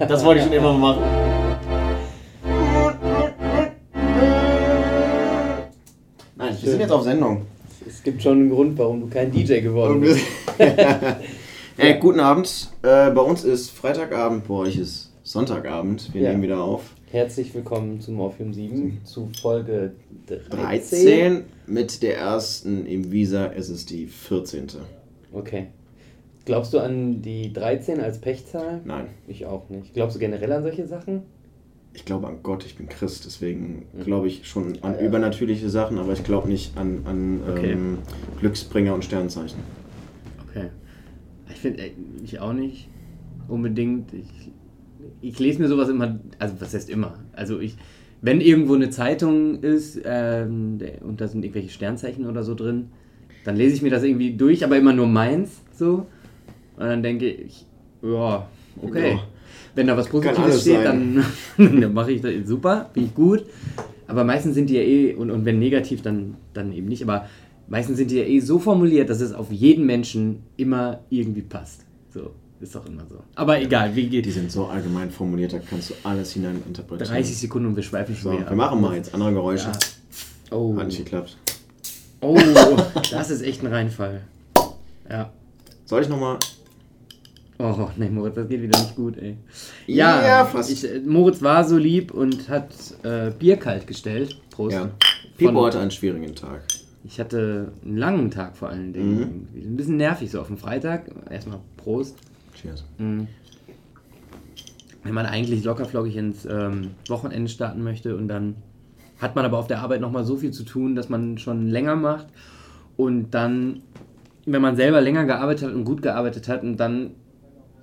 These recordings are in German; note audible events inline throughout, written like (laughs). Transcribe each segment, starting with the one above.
Das wollte ich schon immer mal machen. Nein, wir sind jetzt auf Sendung. Es gibt schon einen Grund, warum du kein DJ geworden bist. (laughs) Hey, guten Abend. Äh, bei uns ist Freitagabend, bei euch ist Sonntagabend. Wir Ja. nehmen wieder auf. Herzlich willkommen zu Morphium 7, zu Folge 13. 13 mit der ersten im Visa. Es ist die 14. Okay. Glaubst du an die 13 als Pechzahl? Nein, Ich auch nicht. Glaubst du generell an solche Sachen? ich glaube an Gott, ich bin Christ. Deswegen Mhm. glaube ich schon an Ah, ja. übernatürliche Sachen, aber ich glaube nicht an, an Okay. ähm, Glücksbringer und Sternzeichen. Okay. Ich finde, äh, ich auch nicht unbedingt. Ich, ich lese mir sowas immer, also was heißt immer? Also ich, wenn irgendwo eine Zeitung ist ähm, und da sind irgendwelche Sternzeichen oder so drin, dann lese ich mir das irgendwie durch, aber immer nur meins so. Und dann denke ich, ja, okay. Ja. Wenn da was Positives steht, sein. dann, (laughs) dann mache ich das super, finde ich gut. Aber meistens sind die ja eh, und, und wenn negativ, dann, dann eben nicht. Aber meistens sind die ja eh so formuliert, dass es auf jeden Menschen immer irgendwie passt. So, ist doch immer so. Aber egal, wie geht Die sind so allgemein formuliert, da kannst du alles hineininterpretieren. 30 Sekunden und wir schweifen schon So, wieder wir machen mal jetzt andere Geräusche. Ja. Oh. Hat nicht geklappt. oh, (laughs) das ist echt ein Reinfall. Ja. Soll ich nochmal? Oh, nee, Moritz, das geht wieder nicht gut, ey. Ja, Ja, fast. Ich, äh, Moritz war so lieb und hat äh, Bier kalt gestellt. Prost. Ja. Pipo hatte einen schwierigen Tag. Ich hatte einen langen Tag vor allen Dingen. Mhm. Ein bisschen nervig so auf dem Freitag. Erstmal Prost. Cheers. Mhm. Wenn man eigentlich lockerflockig ins ähm, Wochenende starten möchte und dann hat man aber auf der Arbeit nochmal so viel zu tun, dass man schon länger macht und dann, wenn man selber länger gearbeitet hat und gut gearbeitet hat und dann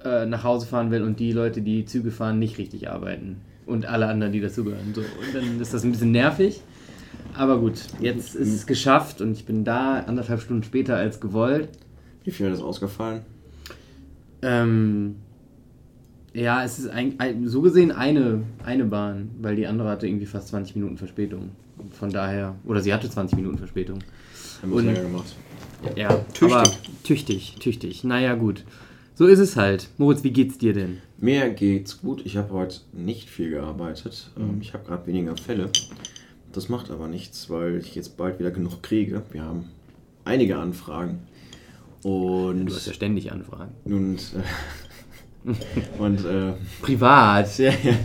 äh, nach Hause fahren will und die Leute, die Züge fahren, nicht richtig arbeiten und alle anderen, die dazugehören. So. Und dann ist das ein bisschen nervig. Aber gut, jetzt ist es geschafft und ich bin da anderthalb Stunden später als gewollt. Wie viel hat das ausgefallen? Ähm, ja, es ist ein, ein, so gesehen eine, eine Bahn, weil die andere hatte irgendwie fast 20 Minuten Verspätung. Von daher, oder sie hatte 20 Minuten Verspätung. Haben wir länger gemacht. Ja, Tüchtig. aber tüchtig, tüchtig. Naja, gut. So ist es halt. Moritz, wie geht's dir denn? Mir geht's gut. Ich habe heute nicht viel gearbeitet. Mhm. Ähm, Ich habe gerade weniger Fälle. Das macht aber nichts, weil ich jetzt bald wieder genug kriege. Wir haben einige Anfragen. Und, Du hast ja ständig Anfragen. und, äh, (laughs) und äh, Privat. Ja, ja.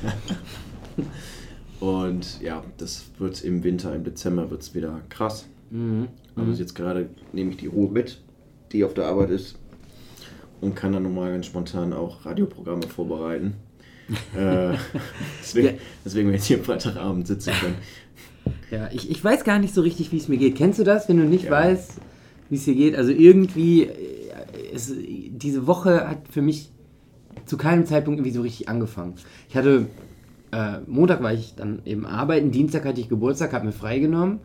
Und ja, das wird im Winter, im Dezember wird es wieder krass. Mhm. Also jetzt gerade nehme ich die Ruhe mit, die auf der Arbeit ist. Und kann dann nochmal ganz spontan auch Radioprogramme vorbereiten. (laughs) äh, deswegen, Ja. deswegen wir jetzt hier Freitagabend sitzen können. Ja, ich, ich weiß gar nicht so richtig, wie es mir geht. Kennst du das, wenn du nicht Ja. weißt, wie es dir geht? Also irgendwie, äh, es, diese Woche hat für mich zu keinem Zeitpunkt irgendwie so richtig angefangen. Ich hatte, äh, Montag war ich dann eben arbeiten, Dienstag hatte ich Geburtstag, habe mir freigenommen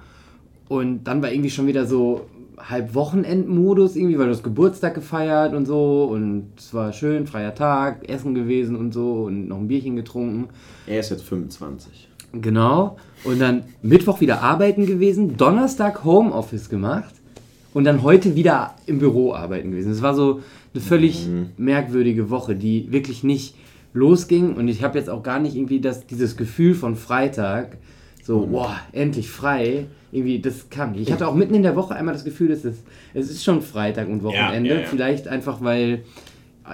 und dann war irgendwie schon wieder so halb Wochenendmodus irgendwie, weil du hast Geburtstag gefeiert und so und es war schön, freier Tag, Essen gewesen und so und noch ein Bierchen getrunken. Er ist jetzt 25. Genau. Und dann Mittwoch wieder arbeiten gewesen, Donnerstag Homeoffice gemacht und dann heute wieder im Büro arbeiten gewesen. Es war so eine völlig merkwürdige Woche, die wirklich nicht losging und ich habe jetzt auch gar nicht irgendwie das, dieses Gefühl von Freitag, so, boah, endlich frei. Irgendwie, das kam nicht. Ich hatte auch mitten in der Woche einmal das Gefühl, es ist, es ist schon Freitag und Wochenende. ja, ja. Vielleicht einfach, weil,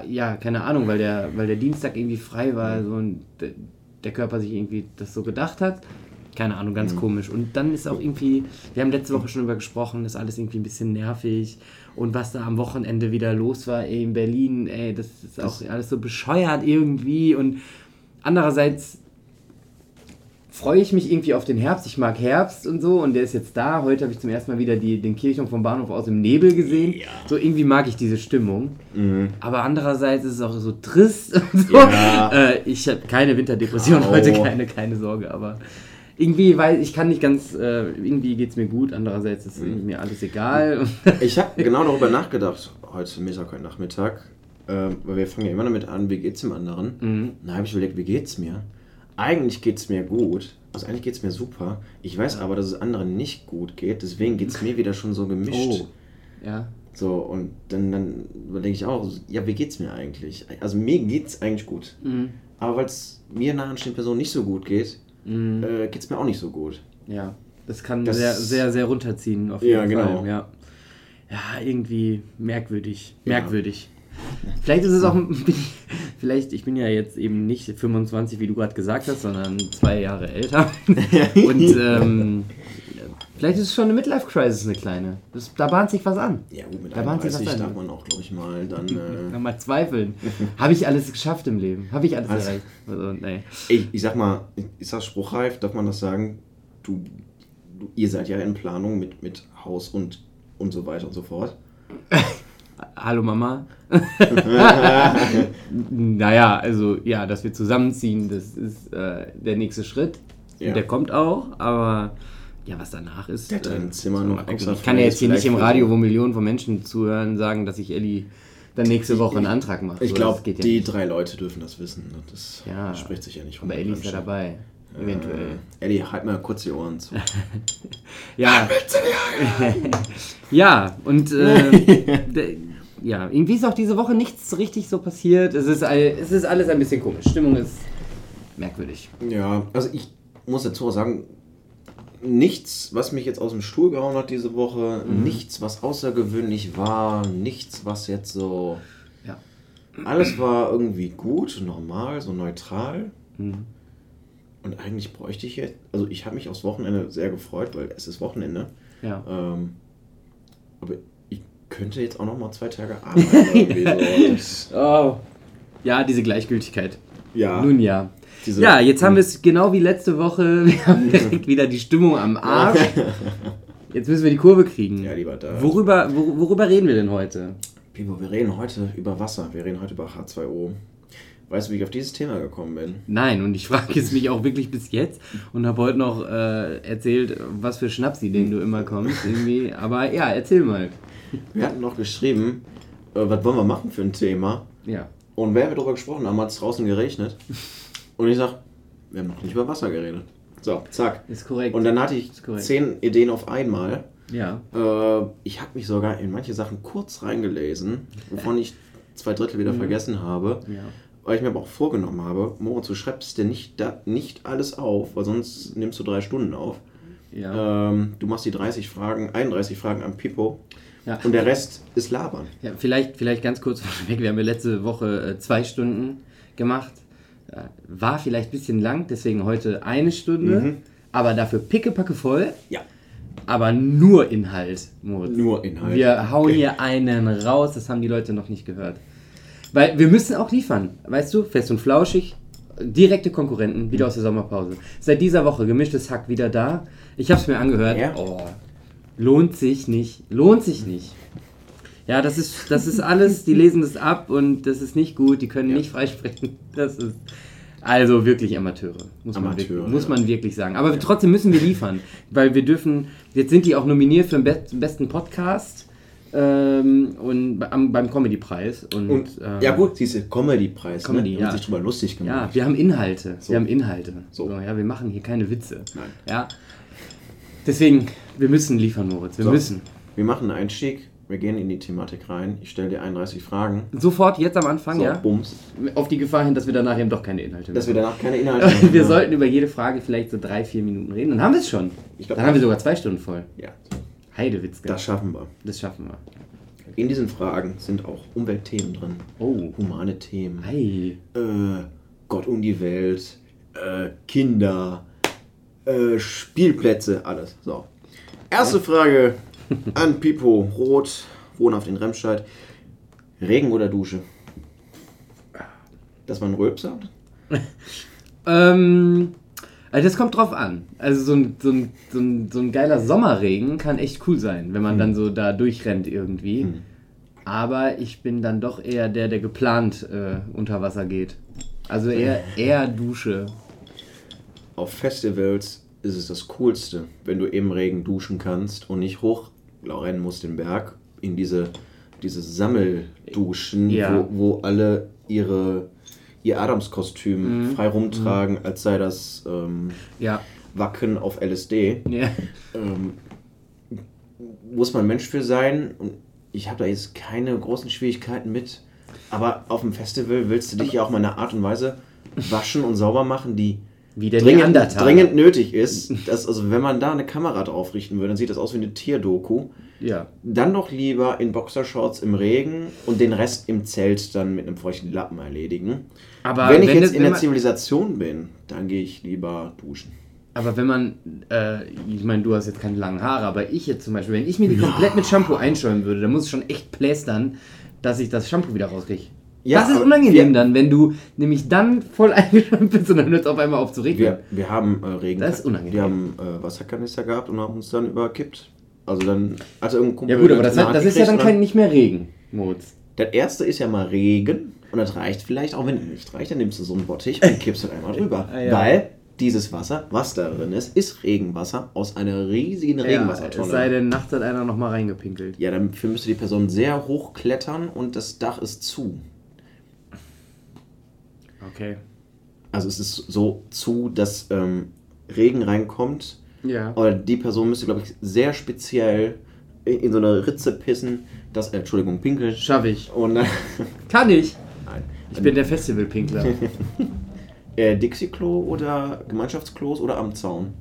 ja, keine Ahnung, weil der, weil der Dienstag irgendwie frei war so und der, Körper sich irgendwie das so gedacht hat. Keine Ahnung, ganz komisch. Und dann ist auch irgendwie, wir haben letzte Woche schon darüber gesprochen, ist alles irgendwie ein bisschen nervig. Und was da am Wochenende wieder los war, ey, in Berlin, ey, das ist auch alles so bescheuert irgendwie. Und andererseits freue ich mich irgendwie auf den Herbst. Ich mag Herbst und so und der ist jetzt da. Heute habe ich zum ersten Mal wieder die, den Kirchturm vom Bahnhof aus dem Nebel gesehen. Ja. So irgendwie mag ich diese Stimmung. Mhm. Aber andererseits ist es auch so trist (laughs) und so. Ja. Äh, ich habe keine Winterdepression Grau. heute, keine, keine Sorge, aber irgendwie, weil ich kann nicht ganz, äh, irgendwie geht es mir gut, andererseits ist irgendwie mir alles egal. (laughs) Ich habe genau darüber nachgedacht, heute Mittag, heute Nachmittag, ähm, weil wir fangen ja immer damit an, wie geht's dem anderen. Mhm. Dann habe ich überlegt, wie geht's mir? Eigentlich geht's mir gut. Also eigentlich geht's mir super. Ich weiß aber, dass es anderen nicht gut geht. Deswegen geht's mir wieder schon so gemischt. Oh. Ja. So, und dann, dann überlege ich auch, ja, wie geht's mir eigentlich? Also mir geht's eigentlich gut. Mhm. aber weil es mir nahestehenden Personen nicht so gut geht, Mhm. äh, geht es mir auch nicht so gut. Ja, das kann Das- sehr, sehr, sehr runterziehen auf Ja, jeden genau. Fall. Ja. ja, irgendwie merkwürdig. Ja. Merkwürdig. Vielleicht ist es auch, bin ich- (laughs) vielleicht, ich bin ja jetzt eben nicht 25, wie du gerade gesagt hast, sondern zwei Jahre älter. (laughs) Und ähm, vielleicht ist es schon eine Midlife-Crisis, eine kleine. Das, da bahnt sich was an. Ja gut, mit Da sie 31 was darf an. man auch, glaube ich, mal dann... Äh, (laughs) Mal zweifeln. Habe ich alles geschafft im Leben? Habe ich alles Also- erreicht? Also, nee. ich, ich sag mal, ist das spruchreif? Darf man das sagen? Du, du, ihr seid ja in Planung mit, mit Haus und, und so weiter und so fort. Hallo Mama. (laughs) naja, also ja, dass wir zusammenziehen, das ist äh, der nächste Schritt. Ja. Und der kommt auch, aber ja, was danach ist. Der äh, Zimmer noch extra Ich kann ja jetzt hier nicht im Radio, wo Millionen von Menschen zuhören, sagen, dass ich Ellie dann nächste Woche einen Antrag mache. Ich glaube, ja die nicht. drei Leute dürfen das wissen. ne? Das Ja, spricht sich ja nicht Aber Ellie ist ja dabei. Eventuell. Äh, Ellie, halt mal kurz die Ohren zu. (laughs) Ja. (laughs) ja, und äh, ja, irgendwie ist auch diese Woche nichts richtig so passiert. Es ist, all, es ist alles ein bisschen komisch. Stimmung ist merkwürdig. Ja, also ich muss dazu sagen, nichts, was mich jetzt aus dem Stuhl gehauen hat diese Woche, Mhm. nichts, was außergewöhnlich war, nichts, was jetzt so. Ja. Alles war irgendwie gut, normal, so neutral. Mhm. Und eigentlich bräuchte ich jetzt, also ich habe mich aufs Wochenende sehr gefreut, weil es ist Wochenende. Ja. Ähm, aber könnte jetzt auch noch mal zwei Tage arbeiten. so. (laughs) Oh. Ja, diese Gleichgültigkeit. ja, Nun ja. diese- Ja, jetzt haben wir es genau wie letzte Woche. (laughs) Wir haben direkt wieder die Stimmung am Arsch. (laughs) Jetzt müssen wir die Kurve kriegen. Ja, lieber da. Worüber, wor worüber reden wir denn heute? Pipo, wir reden heute über Wasser. Wir reden heute über H2O. Weißt du, wie ich auf dieses Thema gekommen bin? Nein, und ich frage es mich auch wirklich bis jetzt und habe heute noch äh, erzählt, was für Schnapsideen du immer kommst. Irgendwie. Aber ja, erzähl mal. Wir hatten noch geschrieben, äh, was wollen wir machen für ein Thema? Ja. Und während wir darüber gesprochen haben, hat es draußen geregnet. Und ich sag, wir haben noch nicht über Wasser geredet. So, zack. Ist korrekt. Und dann hatte ich zehn Ideen auf einmal. ja. Äh, ich habe mich sogar in manche Sachen kurz reingelesen, wovon ich zwei Drittel wieder vergessen habe. Ja. Weil ich mir aber auch vorgenommen habe, Moritz, du schreibst dir nicht, da, nicht alles auf, weil sonst nimmst du drei Stunden auf. Ja. Ähm, du machst die 30 Fragen, 31 Fragen am Pipo Ja. und der Rest ist Labern. ja vielleicht, vielleicht ganz kurz (laughs) vorweg. Wir haben ja letzte Woche äh, zwei Stunden gemacht. Äh, war vielleicht ein bisschen lang, deswegen heute eine Stunde. Mhm. Aber dafür pickepacke voll. Ja. Aber nur Inhalt, Moritz. Nur Inhalt. Wir hauen hier einen raus, das haben die Leute noch nicht gehört. Weil wir müssen auch liefern, weißt du, fest und flauschig, direkte Konkurrenten, wieder aus der Sommerpause. Seit dieser Woche gemischtes Hack wieder da. Ich habe es mir angehört. Ja. Oh, lohnt sich nicht, lohnt sich nicht. Ja, das ist, das ist alles, die lesen das ab und das ist nicht gut, die können Ja. nicht freisprechen. Das ist also wirklich Amateure, muss, man, Amateure, wirklich, muss ja. man wirklich sagen. Aber trotzdem müssen wir liefern, weil wir dürfen, jetzt sind die auch nominiert für den best, besten Podcast ähm, und am, beim Comedy-Preis. Und, Und, ähm, ja gut, diese Comedy-Preis, Comedy, ne? Da wird ja. sich drüber lustig Ja, gemacht. wir haben Inhalte. So. Wir haben Inhalte. So. So. ja, wir machen hier keine Witze. Nein. Ja. Deswegen, wir müssen liefern, Moritz. Wir So. müssen. Wir machen einen Einstieg, wir gehen in die Thematik rein. Ich stelle dir 31 Fragen. Sofort jetzt am Anfang, So, ja? Bums. Auf die Gefahr hin, dass wir danach eben doch keine Inhalte mehr Dass wir haben. danach keine Inhalte (laughs) haben. Wir sollten über jede Frage vielleicht so drei, vier Minuten reden. Dann haben wir es schon. Glaub, Dann haben wir sogar zwei Stunden voll. Ja, Heidewitzke. das schaffen wir. Das schaffen wir. In diesen Fragen sind auch Umweltthemen drin. Oh. Humane Themen. Ei. äh, Gott um die Welt, äh, Kinder, äh, Spielplätze, alles. So. Erste Frage (laughs) an Pipo Roth, wohnhaft in Remscheid. Regen oder Dusche? Das war ein Rülpser? (laughs) Ähm, also das kommt drauf an. Also so ein, so, ein, so, ein, so ein geiler Sommerregen kann echt cool sein, wenn man dann so da durchrennt irgendwie. Hm. Aber ich bin dann doch eher der, der geplant äh, unter Wasser geht. Also eher, eher Dusche. Auf Festivals ist es das Coolste, wenn du im Regen duschen kannst und nicht hochrennen musst den Berg in diese, diese Sammelduschen, Ja. wo, wo alle ihre, ihr Adamskostüm frei rumtragen, als sei das ähm, Ja. Wacken auf LSD. ja. Ähm, muss man Mensch für sein und ich habe da jetzt keine großen Schwierigkeiten mit. Aber auf dem Festival willst du dich ja auch mal in einer Art und Weise waschen und sauber machen, die dringend, dringend nötig ist. Dass, also wenn man da eine Kamera drauf richten würde, dann sieht das aus wie eine Tierdoku. Ja. Dann doch lieber in Boxershorts im Regen und den Rest im Zelt dann mit einem feuchten Lappen erledigen. Aber wenn ich wenn jetzt das- in der Zivilisation bin, dann gehe ich lieber duschen. Aber wenn man, äh, ich meine, du hast jetzt keine langen Haare, aber ich jetzt zum Beispiel, wenn ich mir die komplett mit Shampoo einschäumen würde, dann muss ich schon echt plästern, dass ich das Shampoo wieder rauskriege. Ja, das ist unangenehm wir- dann, wenn du nämlich dann voll (laughs) eingeschäumt bist und dann hört es auf einmal auf zu regnen. Wir, wir haben äh, Regen. Das ist unangenehm. Wir haben äh, Wasserkanister gehabt und haben uns dann überkippt. Also dann, also irgendein Kumpel Ja gut, aber das, hat, das ist ja dann kein, nicht mehr Regen, Moritz. Das erste ist ja mal Regen und das reicht vielleicht, auch wenn es nicht reicht, dann nimmst du so einen Bottich (laughs) und kippst halt einmal drüber. Ja. Weil dieses Wasser, was da drin ist, ist Regenwasser aus einer riesigen Ja, es sei Regenwassertonne. denn, nachts hat einer nochmal reingepinkelt. Ja, dafür müsste die Person sehr hoch klettern und das Dach ist zu. Okay. Also es ist so zu, dass ähm, Regen reinkommt. Ja. Aber die Person müsste, glaube ich, sehr speziell in, in so eine Ritze pissen, das, äh, Entschuldigung, pinkeln. Schaff ich. Und dann, Kann ich. Ich bin der Festivalpinkler. (laughs) Äh, Dixie-Klo oder Gemeinschaftsklos oder am Zaun?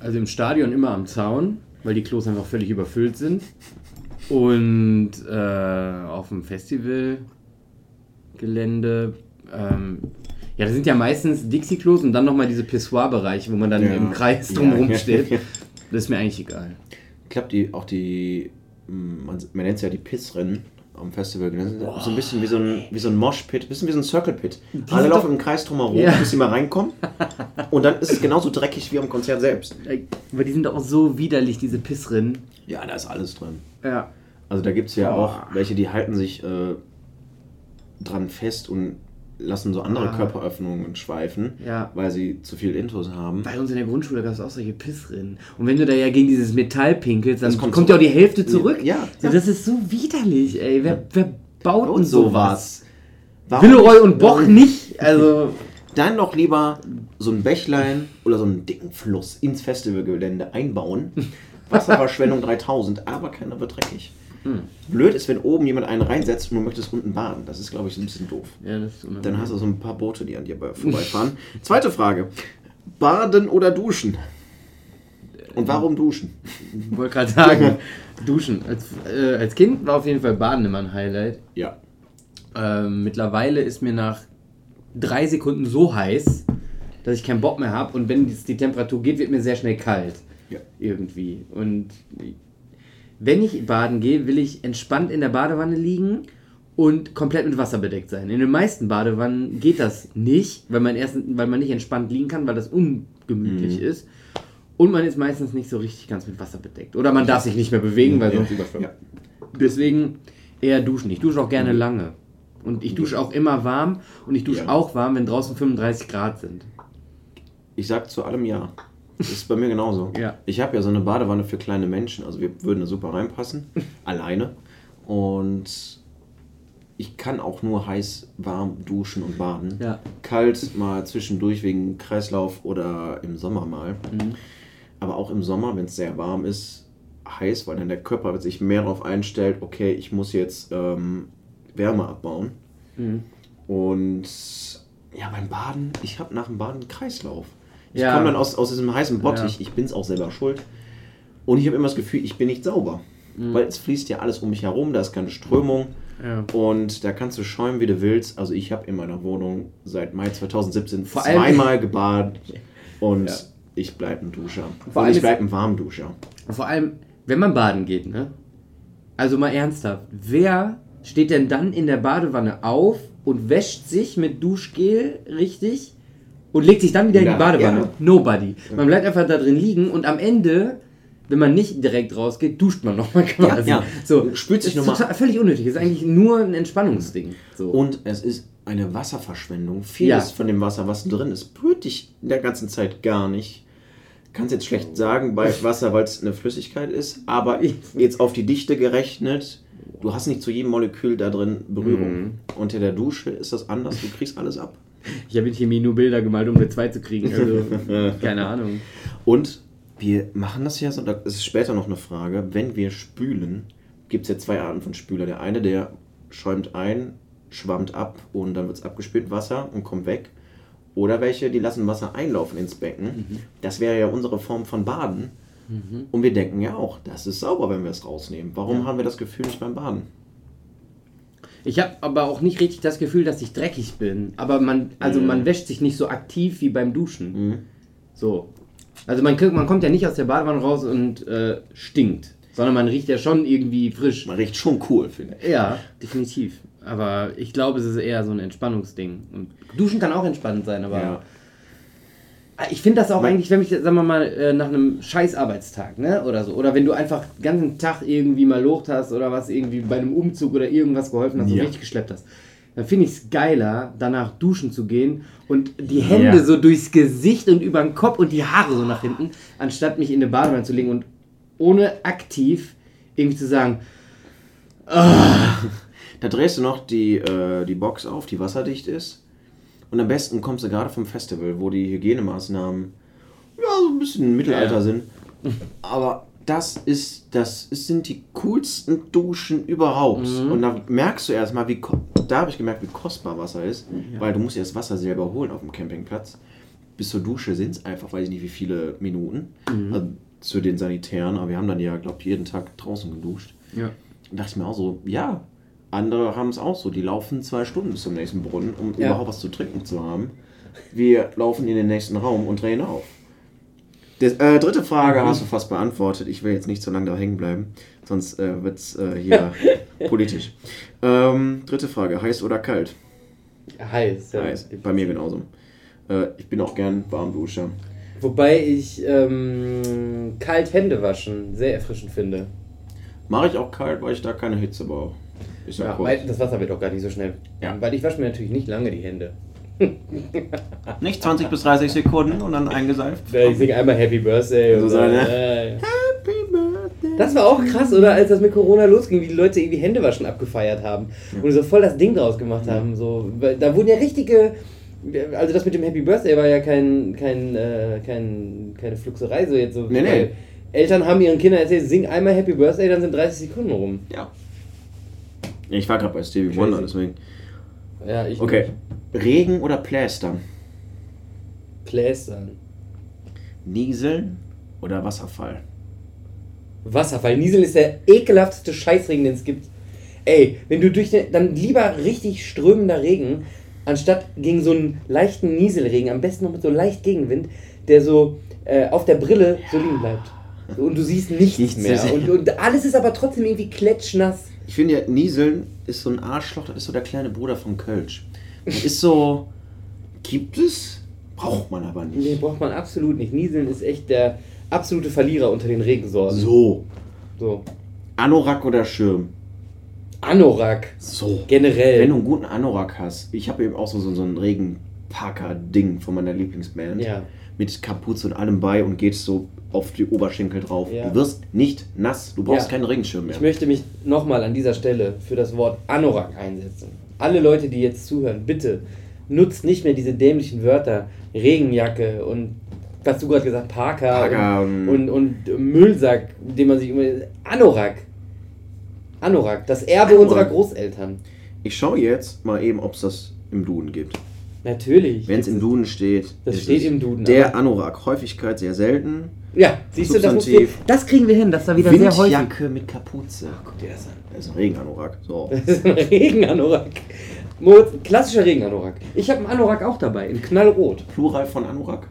Also im Stadion immer am Zaun, weil die Klos einfach völlig überfüllt sind. Und äh, auf dem Festivalgelände, ähm, ja, das sind ja meistens Dixie-Klos und dann nochmal diese Pissoir-Bereiche, wo man dann Ja. im Kreis Ja. drumherum (laughs) steht. Das ist mir eigentlich egal. Ich glaube, die, auch die, mh, man, man nennt es ja die Pissrennen am Festival, sind so ein bisschen wie so ein, wie so ein Moshpit, ein bisschen wie so ein Circle Pit. Alle laufen im Kreis drumherum, Ja. bis sie mal reinkommen. Und dann ist es genauso dreckig wie am Konzert selbst. Aber die sind doch auch so widerlich, diese Pissrinnen. Ja, da ist alles drin. Ja. Also da gibt es ja Boah. auch welche, die halten sich äh, dran fest und lassen so andere Ah. Körperöffnungen schweifen, Ja. weil sie zu viel Intus haben. Bei uns in der Grundschule gab es auch solche Pissrinnen. Und wenn du da ja gegen dieses Metall pinkelst, dann Das kommt, kommt ja auch die. Hälfte zurück. Ja, ja. Das ist so widerlich, ey. Wer, wer baut denn sowas? Warum nicht- und Boch nicht. Also, (laughs) Dann doch lieber so ein Bächlein oder so einen dicken Fluss ins Festivalgelände einbauen. (laughs) Wasserverschwendung 3000, aber keiner wird dreckig. Hm. Blöd ist, wenn oben jemand einen reinsetzt und du möchtest unten baden. Das ist, glaube ich, ein bisschen doof. ja, das ist Dann hast du so ein paar Boote, die an dir (laughs) vorbeifahren. Zweite Frage. Baden oder duschen? Und warum duschen? Ich wollte gerade sagen, (laughs) duschen. Als, äh, als Kind war auf jeden Fall Baden immer ein Highlight. Ja. Ähm, mittlerweile ist mir nach drei Sekunden so heiß, dass ich keinen Bock mehr habe. Und wenn die Temperatur geht, wird mir sehr schnell kalt. Ja. Irgendwie. Und wenn ich baden gehe, will ich entspannt in der Badewanne liegen und komplett mit Wasser bedeckt sein. In den meisten Badewannen geht das nicht, weil man, erst, weil man nicht entspannt liegen kann, weil das ungemütlich ist. Und man ist meistens nicht so richtig ganz mit Wasser bedeckt. Oder man darf sich nicht mehr bewegen, weil sonst überschwemmt. Ja. Deswegen eher duschen. Ich dusche auch gerne lange. Und ich dusche auch immer warm. Und ich dusche Ja. auch warm, wenn draußen 35 Grad sind. Ich sag zu allem ja. Das ist bei mir genauso. Ja. Ich habe ja so eine Badewanne für kleine Menschen, also wir würden da super reinpassen, (laughs) alleine. Und ich kann auch nur heiß, warm duschen und baden. Ja. Kalt mal zwischendurch wegen Kreislauf oder im Sommer mal. Mhm. Aber auch im Sommer, wenn es sehr warm ist, heiß, weil dann der Körper sich mehr darauf einstellt, okay, ich muss jetzt ähm, Wärme abbauen. Mhm. Und ja, beim Baden, ich habe nach dem Baden einen Kreislauf. Ich Ja. komme dann aus, aus diesem heißen Bottich, Ja. ich bin es auch selber schuld. Und ich habe immer das Gefühl, ich bin nicht sauber. Mhm. Weil es fließt ja alles um mich herum, da ist keine Strömung. Ja. Und da kannst du schäumen, wie du willst. Also ich habe in meiner Wohnung seit Mai 2017 Vor zweimal gebadet. (laughs) Und ich bleibe ein Duscher. Vor und allem ich bleibe ein Warmduscher. Vor allem, wenn man baden geht, ne? Also mal ernsthaft, wer steht denn dann in der Badewanne auf und wäscht sich mit Duschgel richtig und legt sich dann wieder in Ja, die Badewanne? ja. Nobody. Man bleibt einfach da drin liegen und am Ende, wenn man nicht direkt rausgeht, duscht man nochmal quasi. ja. So, Spült sich ist noch mal- total- Völlig unnötig. Ist eigentlich nur ein Entspannungsding. So. Und es ist eine Wasserverschwendung. Vieles Ja. von dem Wasser, was drin ist, berührt dich in der ganzen Zeit gar nicht. Kannst jetzt schlecht sagen bei (laughs) Wasser, weil es eine Flüssigkeit ist, aber jetzt auf die Dichte gerechnet, du hast nicht zu jedem Molekül da drin Berührung. Mhm. Unter der Dusche ist das anders, du kriegst alles ab. Ich habe in Chemie nur Bilder gemalt, um eine 2 zu kriegen. Also, (laughs) keine Ahnung. Und wir machen das ja so, das ist später noch eine Frage, wenn wir spülen, gibt es ja zwei Arten von Spüler. Der eine, der schäumt ein, schwammt ab und dann wird es abgespült Wasser und kommt weg. Oder welche, die lassen Wasser einlaufen ins Becken. Mhm. Das wäre ja unsere Form von Baden. Und wir denken ja auch, das ist sauber, wenn wir es rausnehmen. Warum haben wir das Gefühl nicht beim Baden? Ich habe aber auch nicht richtig das Gefühl, dass ich dreckig bin. Aber man, also Mhm. man wäscht sich nicht so aktiv wie beim Duschen. So. Also man, man kommt ja nicht aus der Badewanne raus und äh, stinkt. Sondern man riecht ja schon irgendwie frisch. Man riecht schon cool, finde ich. Ja, definitiv. Aber ich glaube, es ist eher so ein Entspannungsding. Und Duschen kann auch entspannend sein, aber Ja. Ich finde das auch Mein- eigentlich, wenn ich, sagen wir mal, äh, nach einem scheiß Arbeitstag, ne, oder so, oder wenn du einfach den ganzen Tag irgendwie mal locht hast oder was irgendwie bei einem Umzug oder irgendwas geholfen hast und Ja. richtig geschleppt hast, dann finde ich es geiler, danach duschen zu gehen und die Hände Ja. so durchs Gesicht und über den Kopf und die Haare so nach hinten, anstatt mich in eine Badewanne zu legen und ohne aktiv irgendwie zu sagen, Da drehst du noch die, äh, die Box auf, die wasserdicht ist. Und am besten kommst du gerade vom Festival, wo die Hygienemaßnahmen ja, so ein bisschen Mittelalter Ja. sind. Aber das ist, das sind die coolsten Duschen überhaupt. Und da merkst du erstmal, wie da habe ich gemerkt, wie kostbar Wasser ist, weil du musst ja das Wasser selber holen auf dem Campingplatz. Bis zur Dusche sind es einfach, weiß ich nicht wie viele Minuten. Also zu den Sanitären, aber wir haben dann ja, glaube ich, jeden Tag draußen geduscht. ja, Und dachte ich mir auch so, ja, andere haben es auch so. Die laufen zwei Stunden bis zum nächsten Brunnen, um Ja. überhaupt was zu trinken zu haben. Wir laufen in den nächsten Raum und drehen auf. Das, äh, dritte Frage hast du fast beantwortet. Ich will jetzt nicht so lange da hängen bleiben, sonst äh, wird es äh, hier (laughs) politisch. Ähm, dritte Frage, heiß oder kalt? heiß. Ja. Heiß. Bei mir genauso. Äh, ich bin auch gern Warmduscher. Wobei ich ähm, kalt Hände waschen sehr erfrischend finde. Mache ich auch kalt, weil ich da keine Hitze brauche. Ist ja, Ja, kurz. das Wasser wird auch gar nicht so schnell. Ja. Weil ich wasche mir natürlich nicht lange die Hände. (laughs) Nicht 20 bis 30 Sekunden und dann eingeseift. Ich singe einmal Happy Birthday. So und sein, ne? äh, Happy Birthday. Das war auch krass, oder? Als das mit Corona losging, wie die Leute irgendwie Händewaschen abgefeiert haben. Und so voll das Ding draus gemacht haben. So, da wurden ja richtige. Also das mit dem Happy Birthday war ja kein, kein, äh, kein, keine Fluxerei so jetzt so. Nee, nee. Eltern haben ihren Kindern erzählt, sing einmal Happy Birthday, dann sind 30 Sekunden rum. Ja. Ich war gerade bei Stevie Crazy. Wonder, deswegen. Ja, ich Okay. Regen oder Plästern? Plästern. Nieseln oder Wasserfall? Wasserfall. Nieseln ist der ekelhafteste Scheißregen, den es gibt. Ey, wenn du durch den, dann lieber richtig strömender Regen, anstatt gegen so einen leichten Nieselregen, am besten noch mit so leicht Gegenwind, der so äh, auf der Brille so liegen bleibt. Und du siehst nichts Nichts mehr. Und, und alles ist aber trotzdem irgendwie klatschnass. Ich finde ja, Nieseln ist so ein Arschloch, das ist so der kleine Bruder von Kölsch. Das ist so. Gibt es? Braucht man aber Nee, nicht. braucht man absolut nicht. Nieseln ist echt der absolute Verlierer unter den Regensorten. So. So. Anorak oder Schirm? Anorak. So. Generell. Wenn du einen guten Anorak hast, ich habe eben auch so, so, so ein Regenparker-Ding von meiner Lieblingsband. Ja. Mit Kapuze und allem bei und gehst so auf die Oberschenkel drauf. Ja. Du wirst nicht nass. Du brauchst Ja. keinen Regenschirm mehr. Ich möchte mich nochmal an dieser Stelle für das Wort Anorak einsetzen. Alle Leute, die jetzt zuhören, bitte nutzt nicht mehr diese dämlichen Wörter Regenjacke und was du gerade gesagt Parker, Parker und, und- und, und Müllsack, den man sich immer Anorak. Anorak, das Erbe Anorak. unserer Großeltern. Ich schaue jetzt mal eben, ob es das im Duden gibt. Natürlich. Wenn es im Duden steht, Das steht im Duden, Der Anorak, Häufigkeit sehr selten. Ja, siehst du, das, muss Substantiv. das kriegen wir hin, das war wieder sehr häufig. Windjacke mit Kapuze. Guck dir das an. Das ist ein Regenanorak. So. (laughs) Das ist ein Regenanorak. Klassischer Regenanorak. Ich habe einen Anorak auch dabei, in knallrot. Plural von Anorak?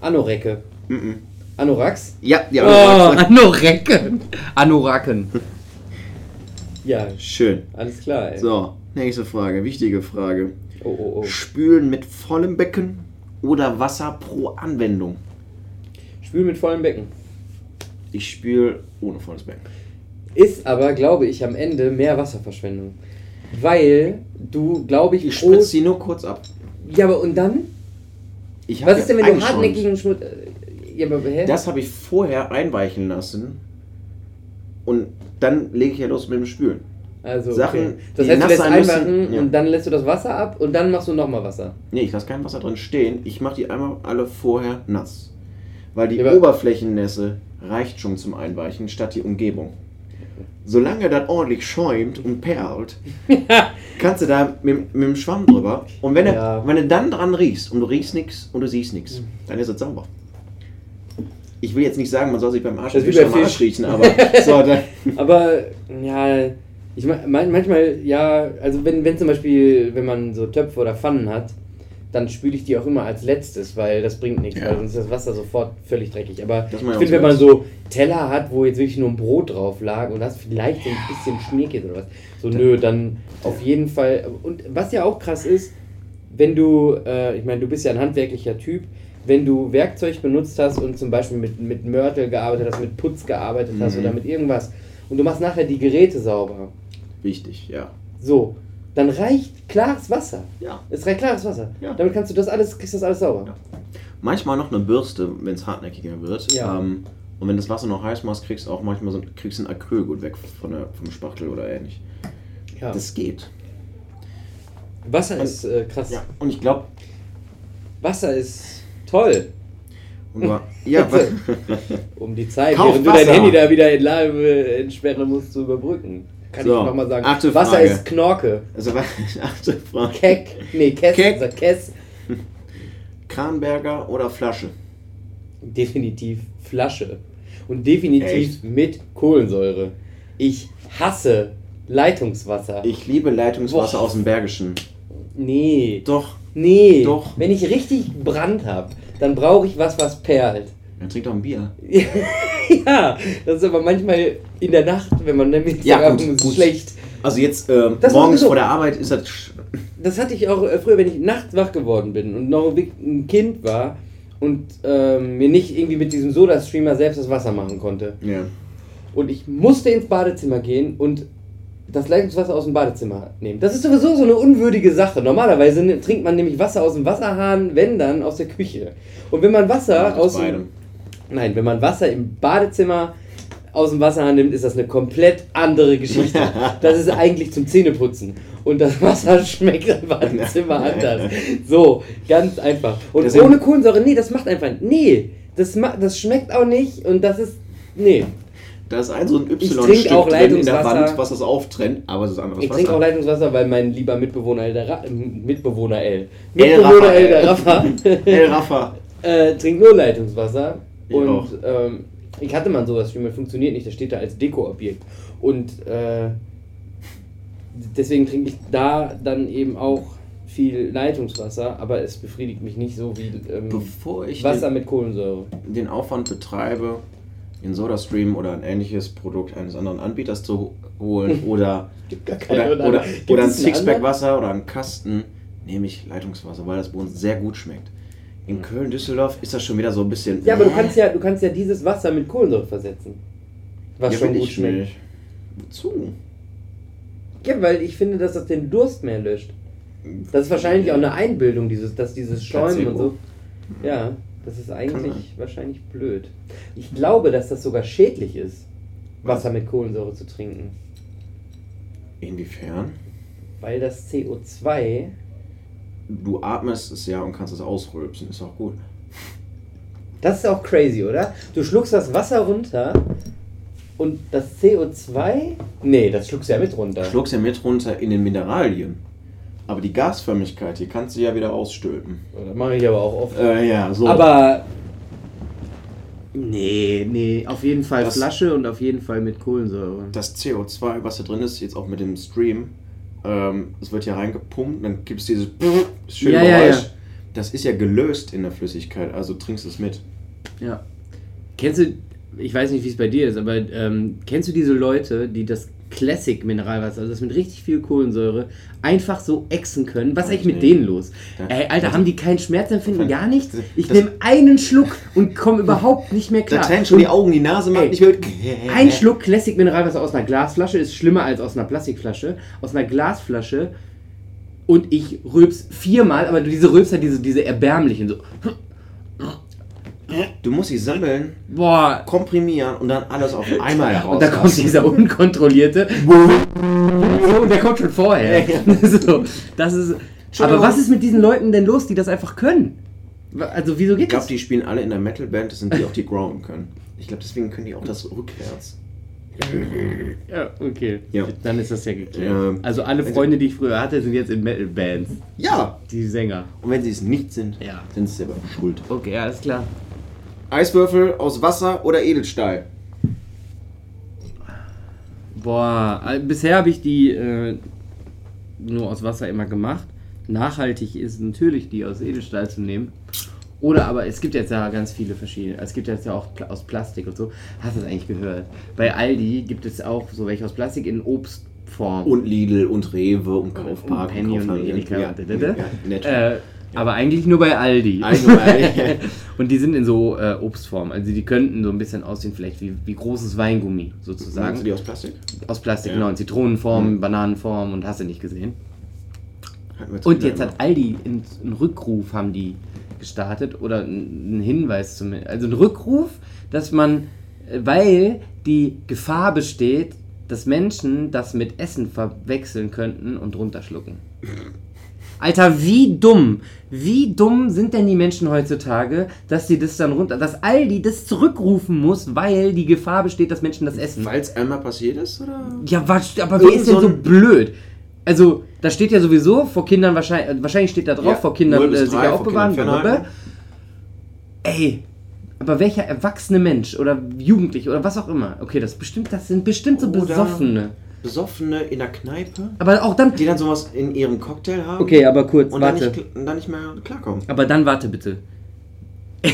Anorecke. Mhm. Anoraks? Ja, die Oh, Anoraks. Anorecken. Anoraken. Ja, Schön. alles klar, ey. So, nächste Frage. Wichtige Frage. Oh, oh, oh. Spülen mit vollem Becken oder Wasser pro Anwendung? Spül mit vollem Becken. Ich spüle ohne volles Becken. Ist aber, glaube ich, am Ende mehr Wasserverschwendung. Weil du, glaube ich, Ich spritze sie nur kurz ab. Ja, aber und dann? Ich Was ist denn, wenn du hartnäckigen Schmutz. äh, Ja, aber hä? Das habe ich vorher einweichen lassen. Und dann lege ich ja los mit dem Spülen. Also, Sachen, okay. Das heißt, du lässt müssen, einwachen ja. und dann lässt du das Wasser ab und dann machst du nochmal Wasser. Nee, ich lasse kein Wasser drin stehen. Ich mache die einmal alle vorher nass. Weil die Ja, Oberflächennässe reicht schon zum Einweichen, statt die Umgebung. solange das ordentlich schäumt und perlt, (laughs) kannst du da mit, mit dem Schwamm drüber. Und wenn, Ja. du, wenn du dann dran riechst und du riechst nichts und du siehst nichts, dann ist es sauber. Ich will jetzt nicht sagen, man soll sich beim Arsch, Das Fisch am Arsch riechen, aber so, (laughs) Aber ja, ich mein, manchmal, ja, also wenn, wenn zum Beispiel, wenn man so Töpfe oder Pfannen hat, dann spüle ich die auch immer als letztes, weil das bringt nichts, Ja. weil sonst ist das Wasser sofort völlig dreckig. Aber ich finde, wenn man so Teller hat, wo jetzt wirklich nur ein Brot drauf lag und das vielleicht so ein bisschen Schmierkäse oder was, so nö, dann auf jeden Fall. Und was ja auch krass ist, wenn du, äh, ich meine, du bist ja ein handwerklicher Typ, wenn du Werkzeug benutzt hast und zum Beispiel mit, mit Mörtel gearbeitet hast, mit Putz gearbeitet hast Mhm. oder mit irgendwas und du machst nachher die Geräte sauber, wichtig, ja. so, dann reicht klares Wasser. ja. Es reicht klares Wasser. Ja. Damit kannst du das alles, kriegst das alles sauber. Ja. Manchmal noch eine Bürste, wenn es hartnäckiger wird. Ja. Ähm, und wenn das Wasser noch heiß machst, kriegst du auch manchmal so kriegst ein Acryl gut weg von der, vom Spachtel oder ähnlich. Ja. Das geht. Wasser ist äh, krass. Ja. Und ich glaube, Wasser ist toll. (laughs) ja, wa- Um die Zeit, Kauf während du dein Wasser. Handy da wieder in Live entsperren musst, zu überbrücken. Kann So, ich nochmal sagen. achte Wasser Frage. ist Knorke. also (laughs) achte Frage. Keck. Nee, Kess. Keck. Sagt Kess. (laughs) Kranberger oder Flasche? Definitiv Flasche. Und definitiv Echt? mit Kohlensäure. Ich hasse Leitungswasser. Ich liebe Leitungswasser Boah. aus dem Bergischen. nee. Doch. Nee. Doch. Wenn ich richtig Brand habe, dann brauche ich was, was perlt. Er trinkt doch ein Bier. (laughs) ja, das ist aber manchmal in der Nacht, wenn man nämlich Ja, gut, ist gut. schlecht. Also jetzt war morgens so. vor der Arbeit ist das. Das hatte ich auch äh, früher, wenn ich nachts wach geworden bin und noch ein Kind war und ähm, mir nicht irgendwie mit diesem Soda-Streamer selbst das Wasser machen konnte. Ja. Und ich musste ins Badezimmer gehen und das Leitungswasser aus dem Badezimmer nehmen. Das ist sowieso so eine unwürdige Sache. Normalerweise ne- trinkt man nämlich Wasser aus dem Wasserhahn, wenn dann aus der Küche. Und wenn man Wasser Aus aus dem, beidem. Nein, wenn man Wasser im Badezimmer aus dem Wasserhahn nimmt, ist das eine komplett andere Geschichte. (laughs) Das ist eigentlich zum Zähneputzen. Und das (laughs) Wasser schmeckt im Badezimmer (laughs) anders. So, ganz einfach. Und Deswegen- ohne Kohlensäure, nee, das macht einfach. Nee, das, das schmeckt auch nicht und das ist. Nee. Da ist ein so ein Ich Y-Stück drin in der. Wand, was das auftrennt, aber es ist anderes Ich Wasser. trinke auch Leitungswasser, weil mein lieber Mitbewohner El, der Ra äh, Mitbewohner El, El Mitbewohner Rafa, El, der El. Rafa, El Rafa. äh, trinkt nur Leitungswasser. Ich und auch. ähm, ich hatte mal sowas, Streamer funktioniert nicht, das steht da als Dekoobjekt. Und äh, deswegen trinke ich da dann eben auch viel Leitungswasser, aber es befriedigt mich nicht so wie ähm, Bevor ich Wasser den, mit Kohlensäure. den Aufwand betreibe, in SodaStream oder ein ähnliches Produkt eines anderen Anbieters zu holen (laughs) oder, Gibt gar keine oder, oder, Gibt oder ein Sixpack? Wasser oder einen Kasten, nehme ich Leitungswasser, weil das bei uns sehr gut schmeckt. In Köln, Düsseldorf ist das schon wieder so ein bisschen. Ja, aber du kannst ja, du kannst ja dieses Wasser mit Kohlensäure versetzen. Was Ja, schon gut schmeckt. nicht. Wozu? Ja, weil ich finde, dass das den Durst mehr löscht. Das ist wahrscheinlich auch eine Einbildung, dieses, dass dieses Schäumen und so. Ja, das ist eigentlich wahrscheinlich blöd. Ich glaube, dass das sogar schädlich ist, Wasser mit Kohlensäure zu trinken. Inwiefern? Weil das CO2. Du atmest es ja und kannst es ausrülpsen, ist auch gut. Das ist auch crazy, oder? Du schluckst das Wasser runter und das CO2. Nee, das schluckst du ja mit runter. Du schluckst ja mit runter in den Mineralien. Aber die Gasförmigkeit, die kannst du ja wieder ausstülpen. Das mache ich aber auch oft. Äh, ja, so. Aber. Nee, nee, auf jeden Fall Das- Flasche und auf jeden Fall mit Kohlensäure. das CO2, was da drin ist, jetzt auch mit dem Stream, ähm, es wird ja reingepumpt, dann gibt es dieses (laughs) schöne Ja, ja, Geräusch. ja. Das ist ja gelöst in der Flüssigkeit, also trinkst es mit. Ja. Kennst du, ich weiß nicht, wie es bei dir ist, aber ähm, kennst du diese Leute, die das Classic Mineralwasser, also das mit richtig viel Kohlensäure, einfach so exen können? Was ist eigentlich mit denen los? Ey, Alter, haben die kein Schmerzempfinden, gar nichts? Ich nehme einen Schluck und komme überhaupt nicht mehr Da klar. tränen schon die Augen, die Nase macht Ey, nicht mehr. Ein Schluck Classic Mineralwasser aus einer Glasflasche ist schlimmer als aus einer Plastikflasche. Aus einer Glasflasche und ich rülps viermal, aber diese Rülpser, diese, diese erbärmlichen, so. Du musst sie sammeln, Boah, komprimieren und dann alles auf (laughs) einmal heraus. Und da kommt dieser unkontrollierte. und der kommt schon vorher. (laughs) so, das ist, aber was ist mit diesen Leuten denn los, die das einfach können? Also wieso Ich geht glaube, das? die spielen alle in der Metalband, das sind die auch, die growen können. Ich glaube, deswegen können die auch das rückwärts. Ja, okay. Ja. Dann ist das ja geklärt. Ja. Also alle Freunde, die ich früher hatte, sind jetzt in Metal-Bands. Ja. Die Sänger. Und wenn sie es nicht sind, Ja. sind sie selber schuld. Okay, alles klar. Eiswürfel aus Wasser oder Edelstahl? Boah, bisher habe ich die äh, nur aus Wasser immer gemacht. Nachhaltig ist natürlich die aus Edelstahl zu nehmen. Oder aber es gibt jetzt ja ganz viele verschiedene. Es gibt jetzt ja auch aus Plastik und so. Hast du das eigentlich gehört? Bei Aldi gibt es auch so welche aus Plastik in Obstform. Und Lidl und Rewe und Kaufpark. und Penny und Kaufland. Edeka. Ja, und da, da. Ja, aber eigentlich nur bei Aldi. Eigentlich nur bei Aldi. (laughs) und die sind in so äh, Obstform. Also die könnten so ein bisschen aussehen, vielleicht wie, wie großes Weingummi sozusagen. Meinst du die aus Plastik? Aus Plastik, Ja. genau. In Zitronenform, Mhm. Bananenform und hast du nicht gesehen. Wir Und jetzt hat Aldi in- einen Rückruf haben die gestartet oder einen Hinweis zumindest. Also einen Rückruf, dass man, äh, weil die Gefahr besteht, dass Menschen das mit Essen verwechseln könnten und runterschlucken. (laughs) Alter, wie dumm, wie dumm sind denn die Menschen heutzutage, dass sie das dann runter, dass Aldi das zurückrufen muss, weil die Gefahr besteht, dass Menschen das essen. Weil es einmal passiert ist, oder? Ja, was, aber wer ist denn so blöd? Also, da steht ja sowieso vor Kindern wahrscheinlich, äh, wahrscheinlich steht da drauf, Ja, vor Kindern 0 bis äh, 3 sicher aufbewahren. Kindern. Ey, aber welcher erwachsene Mensch oder Jugendliche oder was auch immer, okay, das bestimmt, das sind bestimmt so Oder- Besoffene. Besoffene in der Kneipe, Aber auch dann, die dann sowas in ihrem Cocktail haben. okay, aber kurz, Und dann warte. nicht, kl- dann nicht mehr klarkommen. Aber dann warte bitte. (laughs)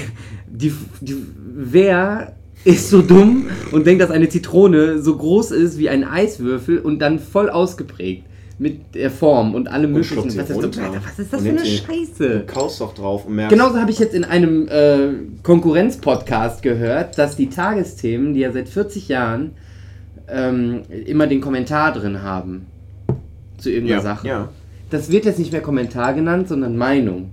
Die, die, wer ist so dumm und denkt, dass eine Zitrone so groß ist wie ein Eiswürfel und dann voll ausgeprägt mit der Form und allem möglichen. schluckt sie Was ist, runter. Alter, was ist das Und für eine Scheiße? Du kaust doch drauf und merkst. Genauso habe ich jetzt in einem äh, Konkurrenz-Podcast gehört, dass die Tagesthemen, die ja seit 40 Jahren ähm, immer den Kommentar drin haben zu irgendeiner Ja, Sache. ja. Das wird jetzt nicht mehr Kommentar genannt, sondern Meinung.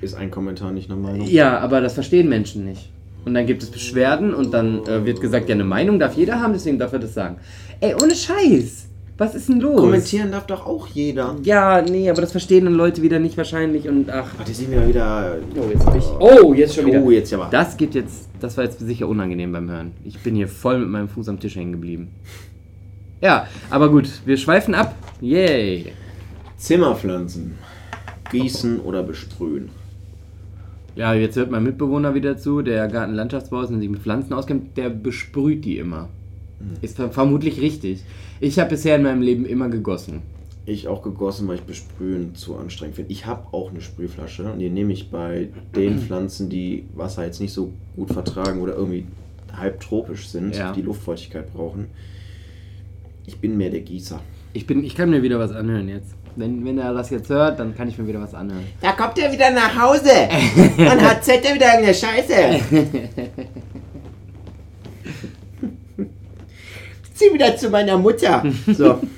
Ist ein Kommentar nicht eine Meinung? Ja, aber das verstehen Menschen nicht. Und dann gibt es Beschwerden und dann äh, wird gesagt, ja, eine Meinung darf jeder haben, deswegen darf er das sagen. Ey, ohne Scheiß! Was ist denn los? Kommentieren darf doch auch jeder. Ja, nee, aber das verstehen dann Leute wieder nicht wahrscheinlich und ach. Ach, die sind wieder wieder. Oh, jetzt hab ich. Oh, jetzt schon wieder. Oh, jetzt aber. Das gibt jetzt. Das war jetzt sicher unangenehm beim Hören. Ich bin hier voll mit meinem Fuß am Tisch hängen geblieben. Ja, aber gut, wir schweifen ab. Yay! Zimmerpflanzen. Gießen oder besprühen. Ja, jetzt hört mein Mitbewohner wieder zu, der Gartenlandschaftsbau ist und sich mit Pflanzen auskennt, der besprüht die immer. Ist ver vermutlich richtig. Ich habe bisher in meinem Leben immer gegossen. Ich auch gegossen, weil ich besprühen zu anstrengend finde. Ich habe auch eine Sprühflasche und die nehme ich bei den (clears throat) Pflanzen, die Wasser jetzt nicht so gut vertragen oder irgendwie halbtropisch sind, Ja. die Luftfeuchtigkeit brauchen. Ich bin mehr der Gießer. Ich, bin, ich kann mir wieder was anhören jetzt. Wenn, wenn er das jetzt hört, dann kann ich mir wieder was anhören. Da kommt er wieder nach Hause (laughs) und hat Z wieder irgendeine Scheiße. (laughs) Zieh wieder zu meiner Mutter. So. (laughs)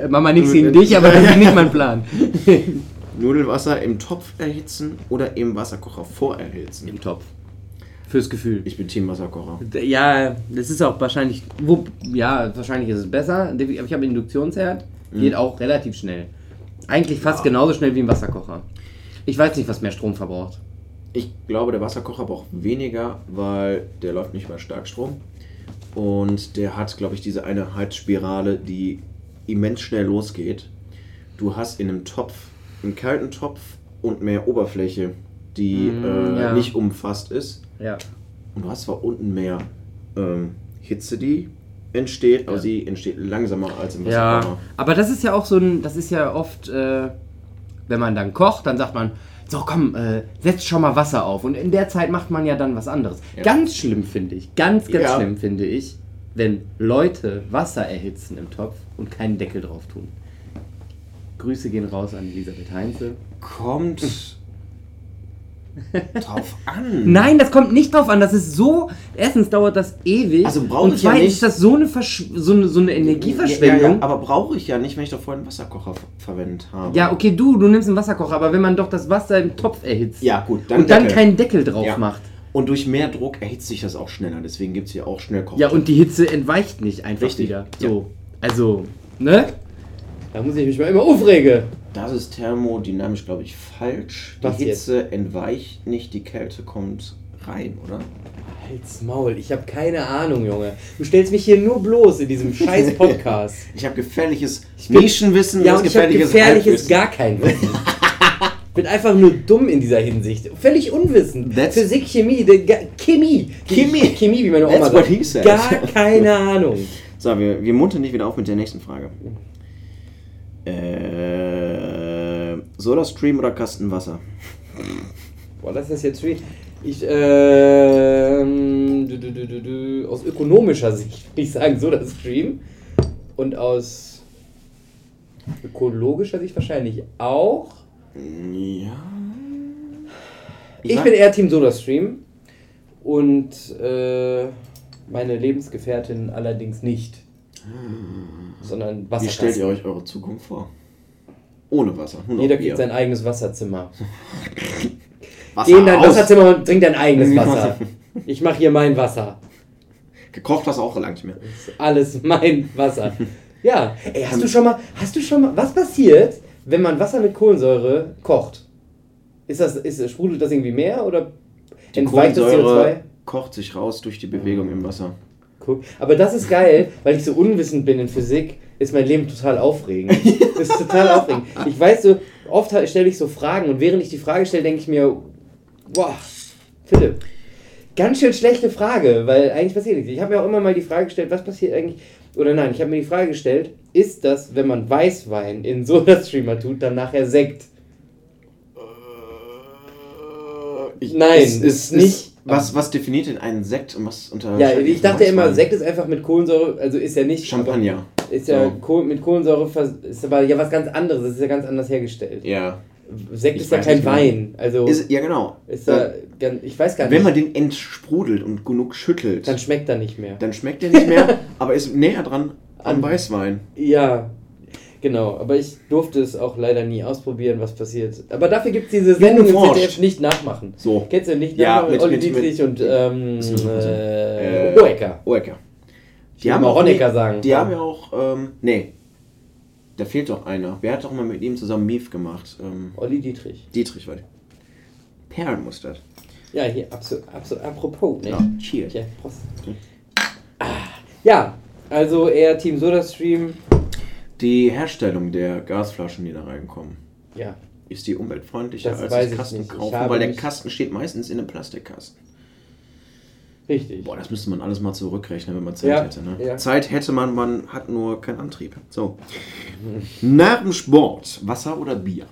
Äh, Mama, nichts gegen dich, aber das ist nicht mein Plan. (laughs) Nudelwasser im Topf erhitzen oder im Wasserkocher vorerhitzen. Im Topf. Fürs Gefühl. Ich bin Team Wasserkocher. Ja, das ist auch wahrscheinlich. Wo, ja, wahrscheinlich ist es besser. Aber ich habe einen Induktionsherd. Geht auch relativ schnell. Eigentlich fast Ja. genauso schnell wie ein Wasserkocher. Ich weiß nicht, was mehr Strom verbraucht. Ich glaube, der Wasserkocher braucht weniger, weil der läuft nicht über Starkstrom. Und der hat, glaube ich, diese eine Heizspirale, die immens schnell losgeht. Du hast in einem Topf, einen kalten Topf und mehr Oberfläche, die Mm, äh, ja. nicht umfasst ist. Ja. Und du hast zwar unten mehr ähm, Hitze, die entsteht, aber Ja. sie entsteht langsamer als im Ja, Wasserkocher. aber das ist ja auch so ein, das ist ja oft, äh, wenn man dann kocht, dann sagt man, so komm, äh, setz schon mal Wasser auf. Und in der Zeit macht man ja dann was anderes. Ja. Ganz schlimm finde ich, ganz, ganz Ja. schlimm finde ich, wenn Leute Wasser erhitzen im Topf und keinen Deckel drauf tun. Grüße gehen raus an Elisabeth Heinze. Kommt (laughs) drauf an. Nein, das kommt nicht drauf an. Das ist so. Erstens dauert das ewig. Also brauche und ich ja zweitens nicht- ist das so eine, Versch so eine, so eine Energieverschwendung. Ja, ja, aber brauche ich ja nicht, wenn ich doch vorhin einen Wasserkocher ver verwendet habe. Ja, okay, du, du nimmst einen Wasserkocher, aber wenn man doch das Wasser im Topf erhitzt Ja, gut, und dann Deckel. keinen Deckel drauf Ja. macht. Und durch mehr Druck erhitzt sich das auch schneller. Deswegen gibt es hier auch Schnellkocher. Ja, und die Hitze entweicht nicht einfach Richtig, wieder. ja. So, also, ne? Da muss ich mich mal immer aufregen. Das ist thermodynamisch, glaube ich, falsch. Die Was Hitze entweicht nicht, die Kälte kommt rein, oder? Halt's Maul, ich habe keine Ahnung, Junge. Du stellst mich hier nur bloß in diesem scheiß (laughs) Podcast. Ich habe gefährliches bin- Nischenwissen, ja, und hast ich habe gefährliches gar kein Wissen. (laughs) Ich bin einfach nur dumm in dieser Hinsicht. Völlig unwissend. That's- Physik, Chemie, Chemie. Chemie. (laughs) Chemie, wie meine That's Oma what sagt. Gar keine Ahnung. So, wir, wir muntern nicht wieder auf mit der nächsten Frage. Äh, Soda-Stream oder Kastenwasser? Boah, das ist jetzt schwierig. Ich, ähm, du, du, du, du, du, aus ökonomischer Sicht würde ich sagen, so das Stream. Und aus ökologischer Sicht wahrscheinlich auch. Ja. Ich sag- bin eher Team SodaStream und äh, meine Lebensgefährtin allerdings nicht. Sondern Wie stellt ihr euch eure Zukunft vor? Ohne Wasser. Jeder kriegt sein eigenes Wasserzimmer. (laughs) Wasser Geh in dein aus. Wasserzimmer und trink dein eigenes Wasser. Ich mache hier mein Wasser. Gekocht hast du auch lange nicht mehr. Das ist alles mein Wasser. (laughs) Ja, ey, hast du schon mal, hast du schon mal, was passiert, wenn man Wasser mit Kohlensäure kocht? Ist das, ist, sprudelt das irgendwie mehr oder Die entweicht das CO2? Kohlensäure kocht sich raus durch die Bewegung im Wasser. Guck. Aber das ist geil, weil ich so unwissend bin in Physik, ist mein Leben total aufregend. Das (laughs) ist total aufregend. Ich weiß so, oft stelle ich so Fragen und während ich die Frage stelle, denke ich mir, boah, Philipp, ganz schön schlechte Frage, weil eigentlich passiert nichts. Ich habe mir auch immer mal die Frage gestellt, was passiert eigentlich, oder nein, ich habe mir die Frage gestellt, ist das, wenn man Weißwein in Soda-Streamer tut, dann nachher Sekt? Ich- Nein, es ist nicht- Was, was definiert denn einen Sekt und was unter. Ja, ich dachte immer, Sekt ist einfach mit Kohlensäure, also ist ja nicht... Champagner. Ist ja So. Mit Kohlensäure ist aber ja was ganz anderes, das ist ja ganz anders hergestellt. Ja. Sekt Ich ist ja kein genau. Wein, also Ist, ja, genau. ist da ganz, ich weiß gar Wenn nicht. man den entsprudelt und genug schüttelt, dann dann, schmeckt er nicht mehr. schmeckt der nicht mehr, aber ist näher dran am An- Weißwein. Ja, genau, aber ich durfte es auch leider nie ausprobieren, was passiert. Aber dafür gibt es diese Sendung im. ZDF nicht nachmachen. So. Kennst du nicht Ja, nachmachen? mit- Olli Dietrich und ähm, äh, Äh, Hohecker. Oecker. Ich will mal Honecker sagen. Die haben ja auch, ähm, nee, da fehlt doch einer. Wer hat doch mal mit ihm zusammen Mief gemacht? Ähm, Olli Dietrich. Dietrich war der. Perlenmustard. Ja, hier, absolut, absolut, apropos, ne? Ja, cheers. Ja, Prost. Ah, ja, also eher Team SodaStream. Die Herstellung der Gasflaschen, die da reinkommen, Ja, ist die umweltfreundlicher Das als das ich Kasten nicht. Ich kaufen, habe weil der Kasten steht meistens in einem Plastikkasten. richtig. Boah, das müsste man alles mal zurückrechnen, wenn man Zeit Ja, hätte. Ne? ja. Zeit hätte man, man hat nur keinen Antrieb. So. Nach (laughs) dem Sport, Wasser oder Bier?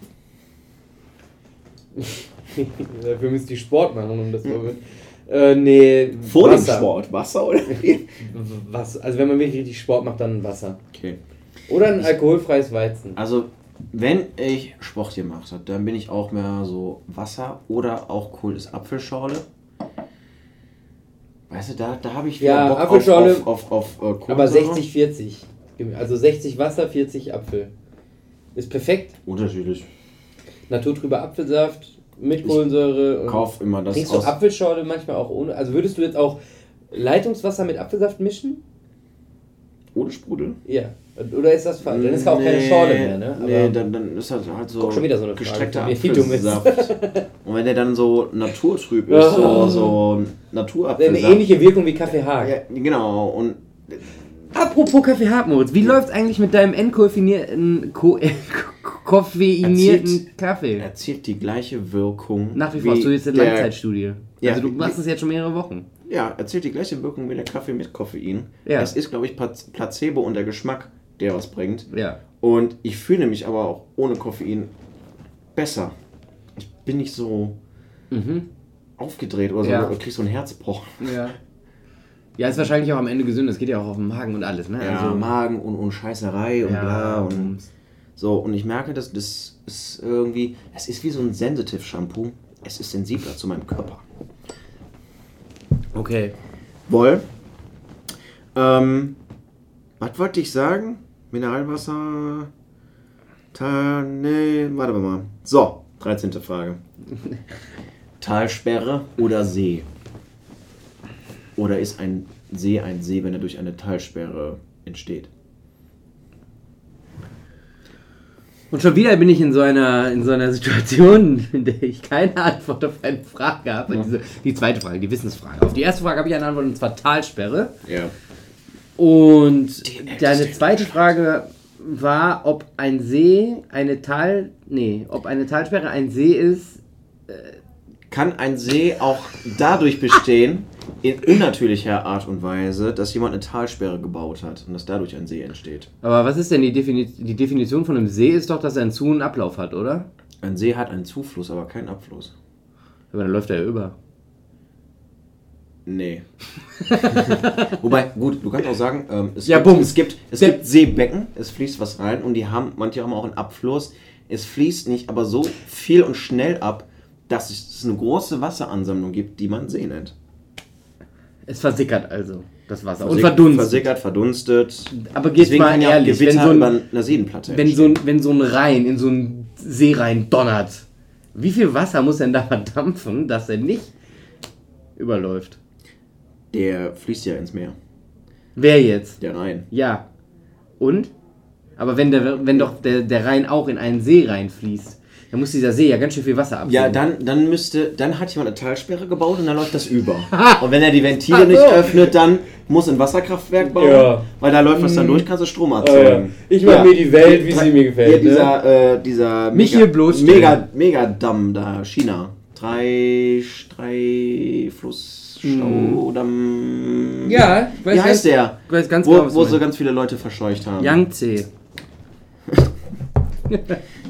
Dafür müsst ihr Sport machen, um das (laughs) zu äh, nee, Vor Wasser. dem Sport, Wasser oder Bier? Was? Also wenn man wirklich richtig Sport macht, dann Wasser. Okay. Oder ein alkoholfreies Weizen. Also, wenn ich Sport gemacht habe, dann bin ich auch mehr so Wasser oder auch Kohl ist Apfelschorle. Weißt du, da, da habe ich wieder Ja, Bock Apfelschorle, auf, auf, auf, auf äh, Aber Kohlensäure. 60-40. Also 60 Wasser, 40 Apfel. Ist perfekt. Unterschiedlich. Naturtrüber Apfelsaft mit Kohlensäure. und- Kauf immer das Trinkst du. Apfelschorle manchmal auch ohne? Also würdest du jetzt auch Leitungswasser mit Apfelsaft mischen? Ohne Sprudel. Ja. Oder ist das falsch? Dann ist auch keine Schorle mehr, ne? Aber nee, dann, dann ist das halt so Guck, schon wieder so eine gestreckter. Apfelsaft. (laughs) Und wenn der dann so naturtrüb ist, so, so eine Naturapfelsaft. ähnliche Wirkung wie Kaffee Haag. Ja, genau. Und Apropos Kaffee Haag, Moritz, wie läuft's eigentlich mit deinem entkoffinierten, ko äh, (laughs) koffeinierten Erzählt- Kaffee? erzielt die gleiche Wirkung. Nach wie vor hast du jetzt eine Langzeitstudie. Ja, also du machst es jetzt schon mehrere Wochen. Ja, erzielt die gleiche Wirkung wie der Kaffee mit Koffein. Ja. Es ist, glaube ich, Pla- Placebo und der Geschmack, der was bringt. Ja. Und ich fühle mich aber auch ohne Koffein besser. Ich bin nicht so Mhm. aufgedreht oder so, Ja. oder krieg so ein Herzpochen. Ja. Ja, ist wahrscheinlich auch am Ende gesund. Das geht ja auch auf den Magen und alles, ne? Ja, also, Magen und, und Scheißerei und ja, bla und so. Und ich merke, dass das ist irgendwie, es ist wie so ein Sensitive Shampoo. Es ist sensibler zu meinem Körper. Okay. Woll. Ähm, was wollte ich sagen? Mineralwasser. Ta nee, warte mal. So, 13. Frage. (laughs) Talsperre oder See? Oder ist ein See ein See, wenn er durch eine Talsperre entsteht? Und schon wieder bin ich in so einer, in so einer Situation, (laughs) in der ich keine Antwort auf eine Frage habe. Diese, die zweite Frage, die Wissensfrage. Auf die erste Frage habe ich eine Antwort und zwar Talsperre. Ja. Und deine zweite Frage war, ob ein See eine Tal. Nee, ob eine Talsperre ein See ist. Kann ein See auch dadurch bestehen, in unnatürlicher Art und Weise, dass jemand eine Talsperre gebaut hat und dass dadurch ein See entsteht? Aber was ist denn die, Defini die Definition von einem See? Ist doch, dass er einen Zu- und Ablauf hat, oder? Ein See hat einen Zufluss, aber keinen Abfluss. Aber dann läuft er ja über. Nee. (laughs) Wobei, gut, du kannst auch sagen, ähm, es, Ja, gibt, es, gibt, es Der- gibt Seebecken, es fließt was rein und die haben, manche haben auch einen Abfluss. Es fließt nicht aber so viel und schnell ab, dass es eine große Wasseransammlung gibt, die man See nennt. Es versickert also, das Wasser. und Versick- verdunstet. Versickert, verdunstet. Aber geht's Deswegen mal kann ja ehrlich, wenn so ein- über einer Seenplatte Wenn so, ein, wenn so ein Rhein in so einen See rein donnert, wie viel Wasser muss denn da (laughs) verdampfen, dass er nicht überläuft? Der fließt ja ins Meer, Wer jetzt? der Rhein. Ja. Und? Aber wenn, der, wenn doch der, der Rhein auch in einen See reinfließt, dann muss dieser See ja ganz schön viel Wasser abgeben. Ja, dann, dann müsste, dann hat jemand eine Talsperre gebaut und dann läuft das über. (laughs) und wenn er die Ventile so. nicht öffnet, dann muss ein Wasserkraftwerk bauen, Ja. weil da läuft was dann durch, kannst du Strom ja. erzeugen. Ich mach mir die Welt, wie sie mir gefällt, Ja, ne? dieser, äh, dieser Mich Mega- hier bloßstellen. Mega, Megadamm da, China. Drei, drei Flussstaudamm. Ja, ich weiß Wie heißt ganz- der? Ich weiß ganz wo, genau, wo so ganz viele Leute verscheucht haben. Yangtze. (laughs)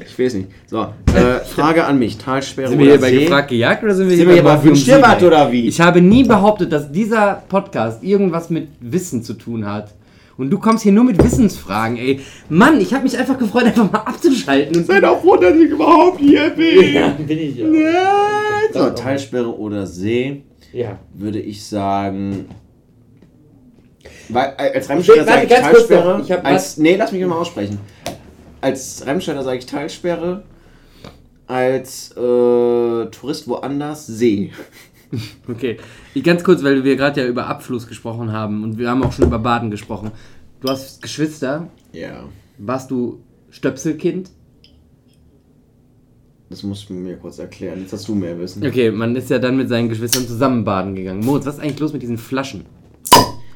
Ich weiß nicht. So, äh, Frage an mich. Talsperre Sind wir hier bei See? gefragt gejagt oder sind wir Sind wir hier bei Mafia um Wünsch-dir-was Sieg? oder wie? Ich habe nie behauptet, dass dieser Podcast irgendwas mit Wissen zu tun hat. Und du kommst hier nur mit Wissensfragen, ey. Mann, ich habe mich einfach gefreut, einfach mal abzuschalten. Und Seid auch froh, dass ich überhaupt hier bin. (laughs) ja, bin ich ja. So, Talsperre oder See, Ja. würde ich sagen. Weil, äh, als Remscheider Warte, sage ich Talsperre. Ich hab als, nee, lass mich mal aussprechen. Als Remscheider sage ich Talsperre. Als äh, Tourist woanders See. (laughs) Okay. Ich, ganz kurz, weil wir gerade ja über Abfluss gesprochen haben und wir haben auch schon über Baden gesprochen. Du hast Geschwister. Ja. Warst du Stöpselkind? Das musst du mir kurz erklären. Jetzt hast du mehr Wissen. Okay, man ist ja dann mit seinen Geschwistern zusammen baden gegangen. Moritz, was ist eigentlich los mit diesen Flaschen?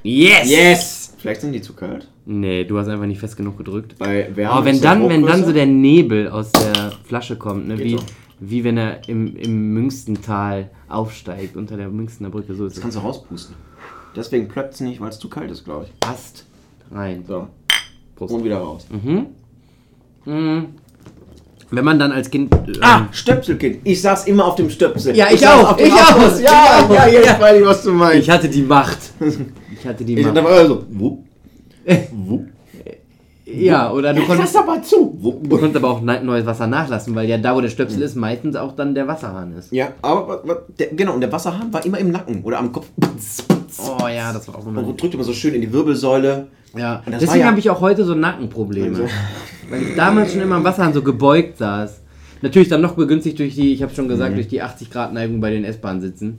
Yes! Yes! Vielleicht sind die zu kalt. Nee, du hast einfach nicht fest genug gedrückt. Bei Wärme Aber wenn dann, wenn dann so der Nebel aus der Flasche kommt, ne, Geht wie, so. wie wenn er im, im Münstental aufsteigt, unter der Münstener Brücke, so ist Das kannst du rauspusten. Deswegen plöppt es nicht, weil es zu kalt ist, glaube ich. Passt rein. So. Prost. Und wieder raus. Mhm. Wenn man dann als Kind. ähm, Ah, Stöpselkind. Ich saß immer auf dem Stöpsel. Ja, ich saß auch, ich auch, Ja, ich ja, jetzt Ja. weiß ich, was du meinst. ich hatte die Macht. (laughs) Ich hatte die Macht. da war er so, wupp, (laughs) wupp. Ja, oder du Lass konntest, aber zu. Wupp, du konntest aber auch ne- neues Wasser nachlassen, weil ja da, wo der Stöpsel ist, meistens auch dann der Wasserhahn ist. Ja, aber der, genau, und der Wasserhahn war immer im Nacken oder am Kopf. Oh ja, das war auch immer. Und drückt immer so schön in die Wirbelsäule. Ja, deswegen ja- habe ich auch heute so Nackenprobleme. Also- (laughs) Weil ich damals schon immer am Wasserhahn so gebeugt saß. Natürlich dann noch begünstigt durch die, ich habe schon Mhm. gesagt, durch die 80 Grad Neigung bei den S-Bahn-Sitzen.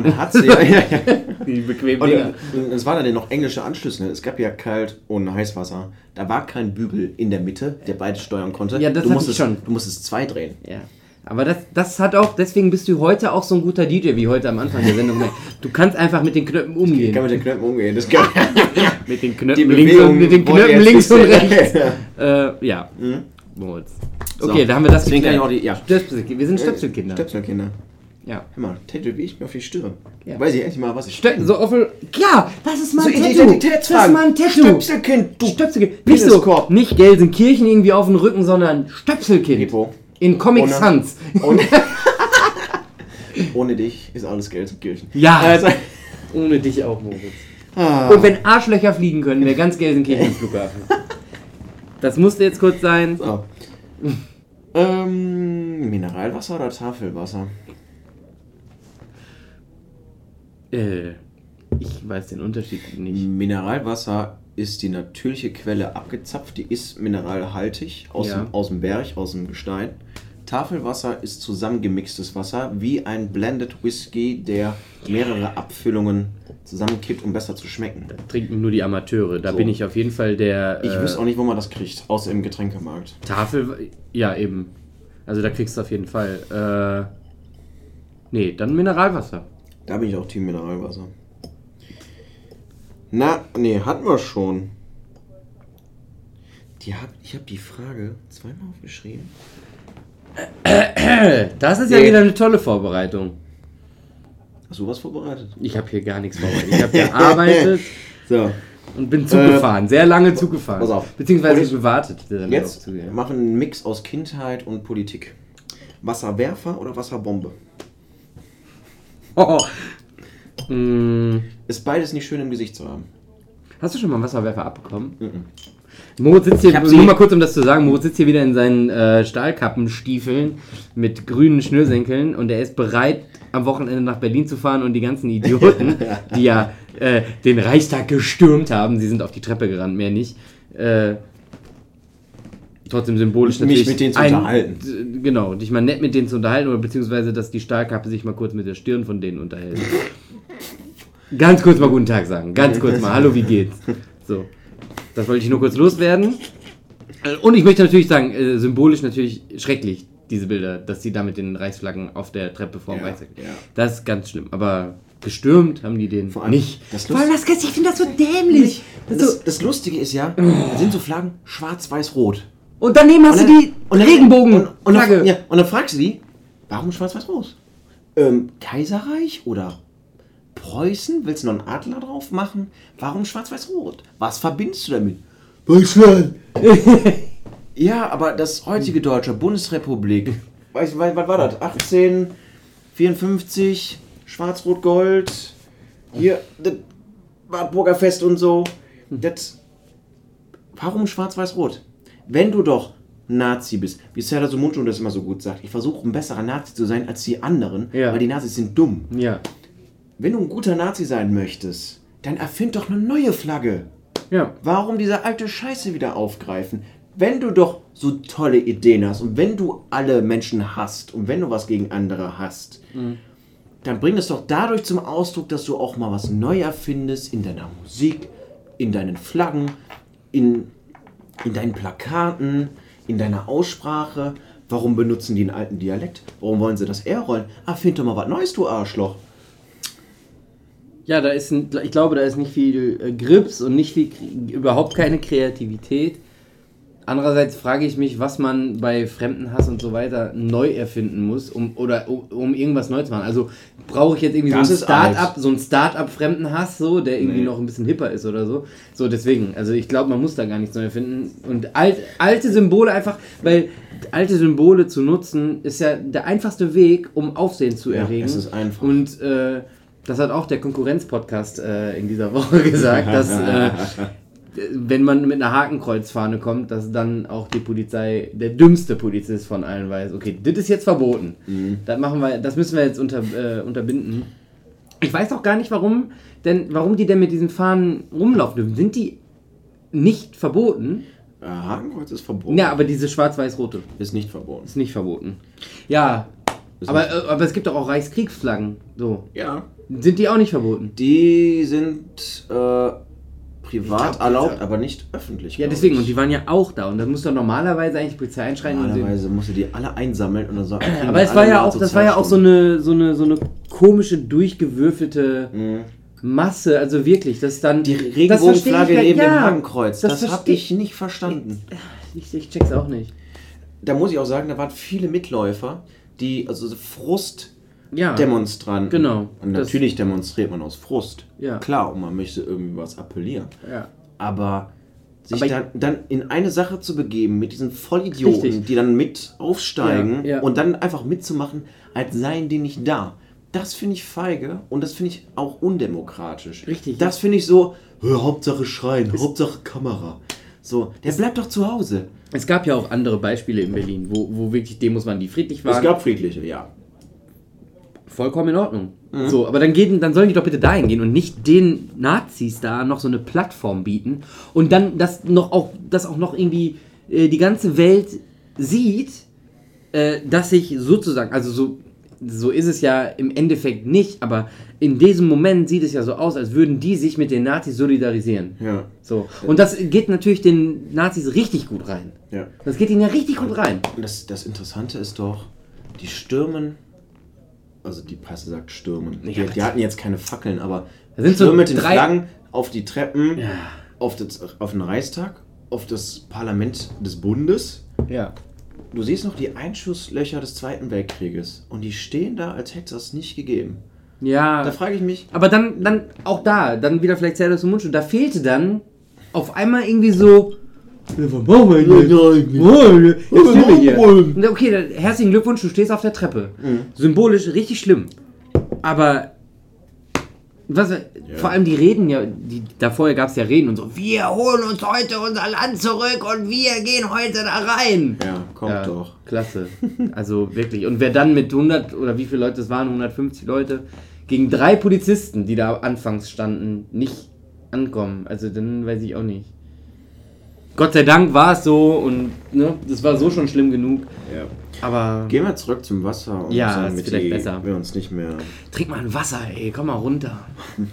Und dann hat sie ja, (laughs) ja, ja. Die bequemen Und, und es waren dann noch englische Anschlüsse. ne? Es gab ja kalt und Heißwasser. Da war kein Bügel in der Mitte, der beide steuern konnte. Ja, das du musstest, schon. Du musstest zwei drehen. Ja. Aber das, das hat auch, deswegen bist du heute auch so ein guter DJ wie heute am Anfang der Sendung. Du kannst einfach mit den Knöpfen Ich kann umgehen. mit den Knöpfen umgehen. Das kann, (laughs) Mit den Knöpfen links und, mit den Knöpfen links und rechts. (laughs) sehen. Äh, ja. So. Okay, da haben wir das Deswegen kann ich auch geklärt. die, ja. Stöpsel, wir sind Stöpselkinder. Stöpselkinder. Ja. Hör mal, tätowiere ich mir auf die Stirn. Ja. Weiß ich endlich mal, was ich Stö so offen. Ja, das ist mal So ein Tattoo. Das ist Identitätsfragen. mal ein Tattoo. Stöpselkind, du Stöpselkind. Nicht so, Peniskorb. nicht Gelsenkirchen irgendwie auf dem Rücken, sondern Stöpselkind. Hippo. In Comic Ohne- Sans. Ohne, (laughs) ohne dich ist alles Geld in Kirchen. Ja. Also, Ohne dich auch, Moritz. ah, Und wenn Arschlöcher fliegen können, wäre ganz Gelsenkirchen im Flughafen. Das musste jetzt kurz sein. so. ähm, Mineralwasser oder Tafelwasser? Äh, ich weiß den Unterschied nicht. Mineralwasser ist die natürliche Quelle abgezapft, die ist mineralhaltig aus, Ja. dem, aus dem Berg, aus dem Gestein. Tafelwasser ist zusammengemixtes Wasser, wie ein Blended Whisky, der mehrere Abfüllungen zusammenkippt, um besser zu schmecken. Trinken nur die Amateure. Da So. bin ich auf jeden Fall der Ich äh, wüsste auch nicht, wo man das kriegt, außer im Getränkemarkt. Tafel. Ja, eben. Also da kriegst du auf jeden Fall. Äh, nee, dann Mineralwasser. Da bin ich auch Team Mineralwasser. Na, nee, hatten wir schon. Die hab, ich habe die Frage zweimal aufgeschrieben. Das ist ja Nee. wieder eine tolle Vorbereitung. Hast du was vorbereitet? Ich habe hier gar nichts vorbereitet. Ich habe gearbeitet (laughs) So, und bin Zug gefahren. Sehr lange Zug gefahren. pass auf. Beziehungsweise ich- gewartet. jetzt machen wir einen Mix aus Kindheit und Politik. Wasserwerfer oder Wasserbombe? Oh. Mm, Ist beides nicht schön im Gesicht zu haben. Hast du schon mal einen Wasserwerfer abbekommen? Moritz sitzt hier, nur mal kurz um das zu sagen, Moritz sitzt hier wieder in seinen äh, Stahlkappenstiefeln mit grünen Schnürsenkeln und er ist bereit, am Wochenende nach Berlin zu fahren und die ganzen (laughs) Idioten, die ja äh, den Reichstag gestürmt haben, sie sind auf die Treppe gerannt, mehr nicht, äh, trotzdem symbolisch Mich natürlich. mit denen zu ein- unterhalten. Genau, dich mal nett mit denen zu unterhalten oder beziehungsweise, dass die Stahlkappe sich mal kurz mit der Stirn von denen unterhält. (laughs) Ganz kurz mal guten Tag sagen. Ganz kurz mal. Hallo, wie geht's? So. Das wollte ich nur kurz loswerden. Und ich möchte natürlich sagen, äh, symbolisch natürlich schrecklich, diese Bilder, dass sie da mit den Reichsflaggen auf der Treppe vorm Ja, Reichstag. ja. Das ist ganz schlimm. Aber gestürmt haben die den Vor allem nicht. das Vor allem das, ich finde das so dämlich. Das Das, das Lustige ist ja, da sind so Flaggen schwarz-weiß-rot. Und daneben hast du die und dann- Regenbogen. Und, und, dann, ja, und dann fragst du die, warum schwarz-weiß-rot? Ähm, Kaiserreich oder Preußen? Willst du noch einen Adler drauf machen? Warum schwarz-weiß-rot? Was verbindest du damit? Deutschland! (laughs) ja, aber das heutige Deutsche, Bundesrepublik, weißt du, was was war das? 1854, Schwarz-Rot-Gold, hier, das Wartburger Fest und so. Das Warum schwarz-weiß-rot? Wenn du doch Nazi bist, wie Serdar Sumuncu das immer so gut sagt, ich versuche ein besserer Nazi zu sein als die anderen, Ja. weil die Nazis sind dumm. Ja. Wenn du ein guter Nazi sein möchtest, dann erfind doch eine neue Flagge. Ja. Warum diese alte Scheiße wieder aufgreifen? Wenn du doch so tolle Ideen hast und wenn du alle Menschen hast und wenn du was gegen andere hast, dann bring es doch dadurch zum Ausdruck, dass du auch mal was neu erfindest in deiner Musik, in deinen Flaggen, in, in deinen Plakaten, in deiner Aussprache. Warum benutzen die einen alten Dialekt? Warum wollen sie das R rollen? Erfind doch mal was Neues, du Arschloch. Ja, da ist ein, ich glaube, da ist nicht viel äh, Grips und nicht viel, überhaupt keine Kreativität. Andererseits frage ich mich, was man bei Fremdenhass und so weiter neu erfinden muss, um oder um, um irgendwas neu zu machen. Also brauche ich jetzt irgendwie Das so ein Start-up, so ein Start-up Fremdenhass, so, der irgendwie Nee. noch ein bisschen hipper ist oder so. So deswegen, also ich glaube, man muss da gar nichts neu erfinden und alt, alte Symbole einfach, weil alte Symbole zu nutzen ist ja der einfachste Weg, um Aufsehen zu Ja, erregen. es ist einfach. Und äh, das hat auch der Konkurrenz-Podcast äh, in dieser Woche (laughs) gesagt, dass äh, wenn man mit einer Hakenkreuzfahne kommt, dass dann auch die Polizei, der dümmste Polizist von allen weiß, okay, das ist jetzt verboten. Das machen wir, das müssen wir jetzt unter, äh, unterbinden. Ich weiß auch gar nicht, warum, denn warum die denn mit diesen Fahnen rumlaufen dürfen. Sind die nicht verboten? Äh, Hakenkreuz ist verboten. Ja, aber diese schwarz-weiß-rote Ist nicht verboten. ist nicht verboten. Ja, aber, nicht- äh, aber es gibt doch auch Reichskriegsflaggen. So. Ja. Sind die auch nicht verboten? Die sind äh, privat glaub, erlaubt, aber nicht öffentlich. Ja, deswegen, ich. und die waren ja auch da. Und dann muss doch normalerweise eigentlich die Polizei einschreiten. Normalerweise musst du die alle einsammeln und dann sagen. Aber es war ja auch, das war ja auch so eine, so eine, so eine komische, durchgewürfelte Mhm. Masse. Also wirklich, das dann. Die Regenbogenflagge neben ja, dem Hakenkreuz. Das, das habe ich nicht verstanden. Ich, ich check's auch nicht. Da muss ich auch sagen, da waren viele Mitläufer, die, also so Ja. Frustdemonstranten. Genau. Und natürlich demonstriert man aus Frust. Ja. Klar, und man möchte irgendwie was appellieren. Ja. Aber sich dann, dann in eine Sache zu begeben mit diesen Vollidioten, Richtig. die dann mit aufsteigen Ja, ja. und dann einfach mitzumachen, als seien die nicht da. Das finde ich feige und das finde ich auch undemokratisch. Richtig. Das finde ich so, Hauptsache schreien, Hauptsache Kamera. So, der bleibt doch zu Hause. Es gab ja auch andere Beispiele in Berlin, wo, wo wirklich Demos waren, die friedlich waren. Es gab friedliche, ja. Vollkommen in Ordnung. Mhm. So, aber dann, geht, dann sollen die doch bitte dahin gehen und nicht den Nazis da noch so eine Plattform bieten und dann das noch auch, das auch noch irgendwie äh, die ganze Welt sieht äh, dass sich sozusagen, also so, so ist es ja im Endeffekt nicht, aber in diesem Moment sieht es ja so aus, als würden die sich mit den Nazis solidarisieren. Ja. So. Und das geht natürlich den Nazis richtig gut rein. Ja. Das geht ihnen ja richtig gut rein. Und das, das Interessante ist doch, die stürmen, also die Presse sagt stürmen. Ja, die, die hatten jetzt keine Fackeln, aber Da sind so mit den Flaggen auf die Treppen, Ja. auf, das, auf den Reichstag, auf das Parlament des Bundes. Ja. Du siehst noch die Einschusslöcher des Zweiten Weltkrieges und die stehen da, als hätte es das nicht gegeben. Ja. Da frage ich mich, Aber dann, dann auch da, dann wieder vielleicht Zerdas und Mundschutz, da fehlte dann auf einmal irgendwie so. Ja, was machen wir jetzt? Oh, jetzt sind wir hier. Okay, dann, herzlichen Glückwunsch, du stehst auf der Treppe. Symbolisch richtig schlimm. Aber was, vor allem die Reden ja, die, da vorher gab es ja Reden und so, wir holen uns heute unser Land zurück und wir gehen heute da rein. ja, kommt Ja, doch. Klasse. Also wirklich. Und wer dann mit 100 oder wie viele Leute es waren, 150 Leute, gegen drei Polizisten, die da anfangs standen, nicht ankommen. Also dann weiß ich auch nicht. Gott sei Dank war es so und ne, das war so schon schlimm genug. Ja. Aber Gehen wir zurück zum Wasser und Ja, sagen, ist vielleicht die besser. wir uns nicht mehr. trink mal ein Wasser, ey, komm mal runter. (laughs)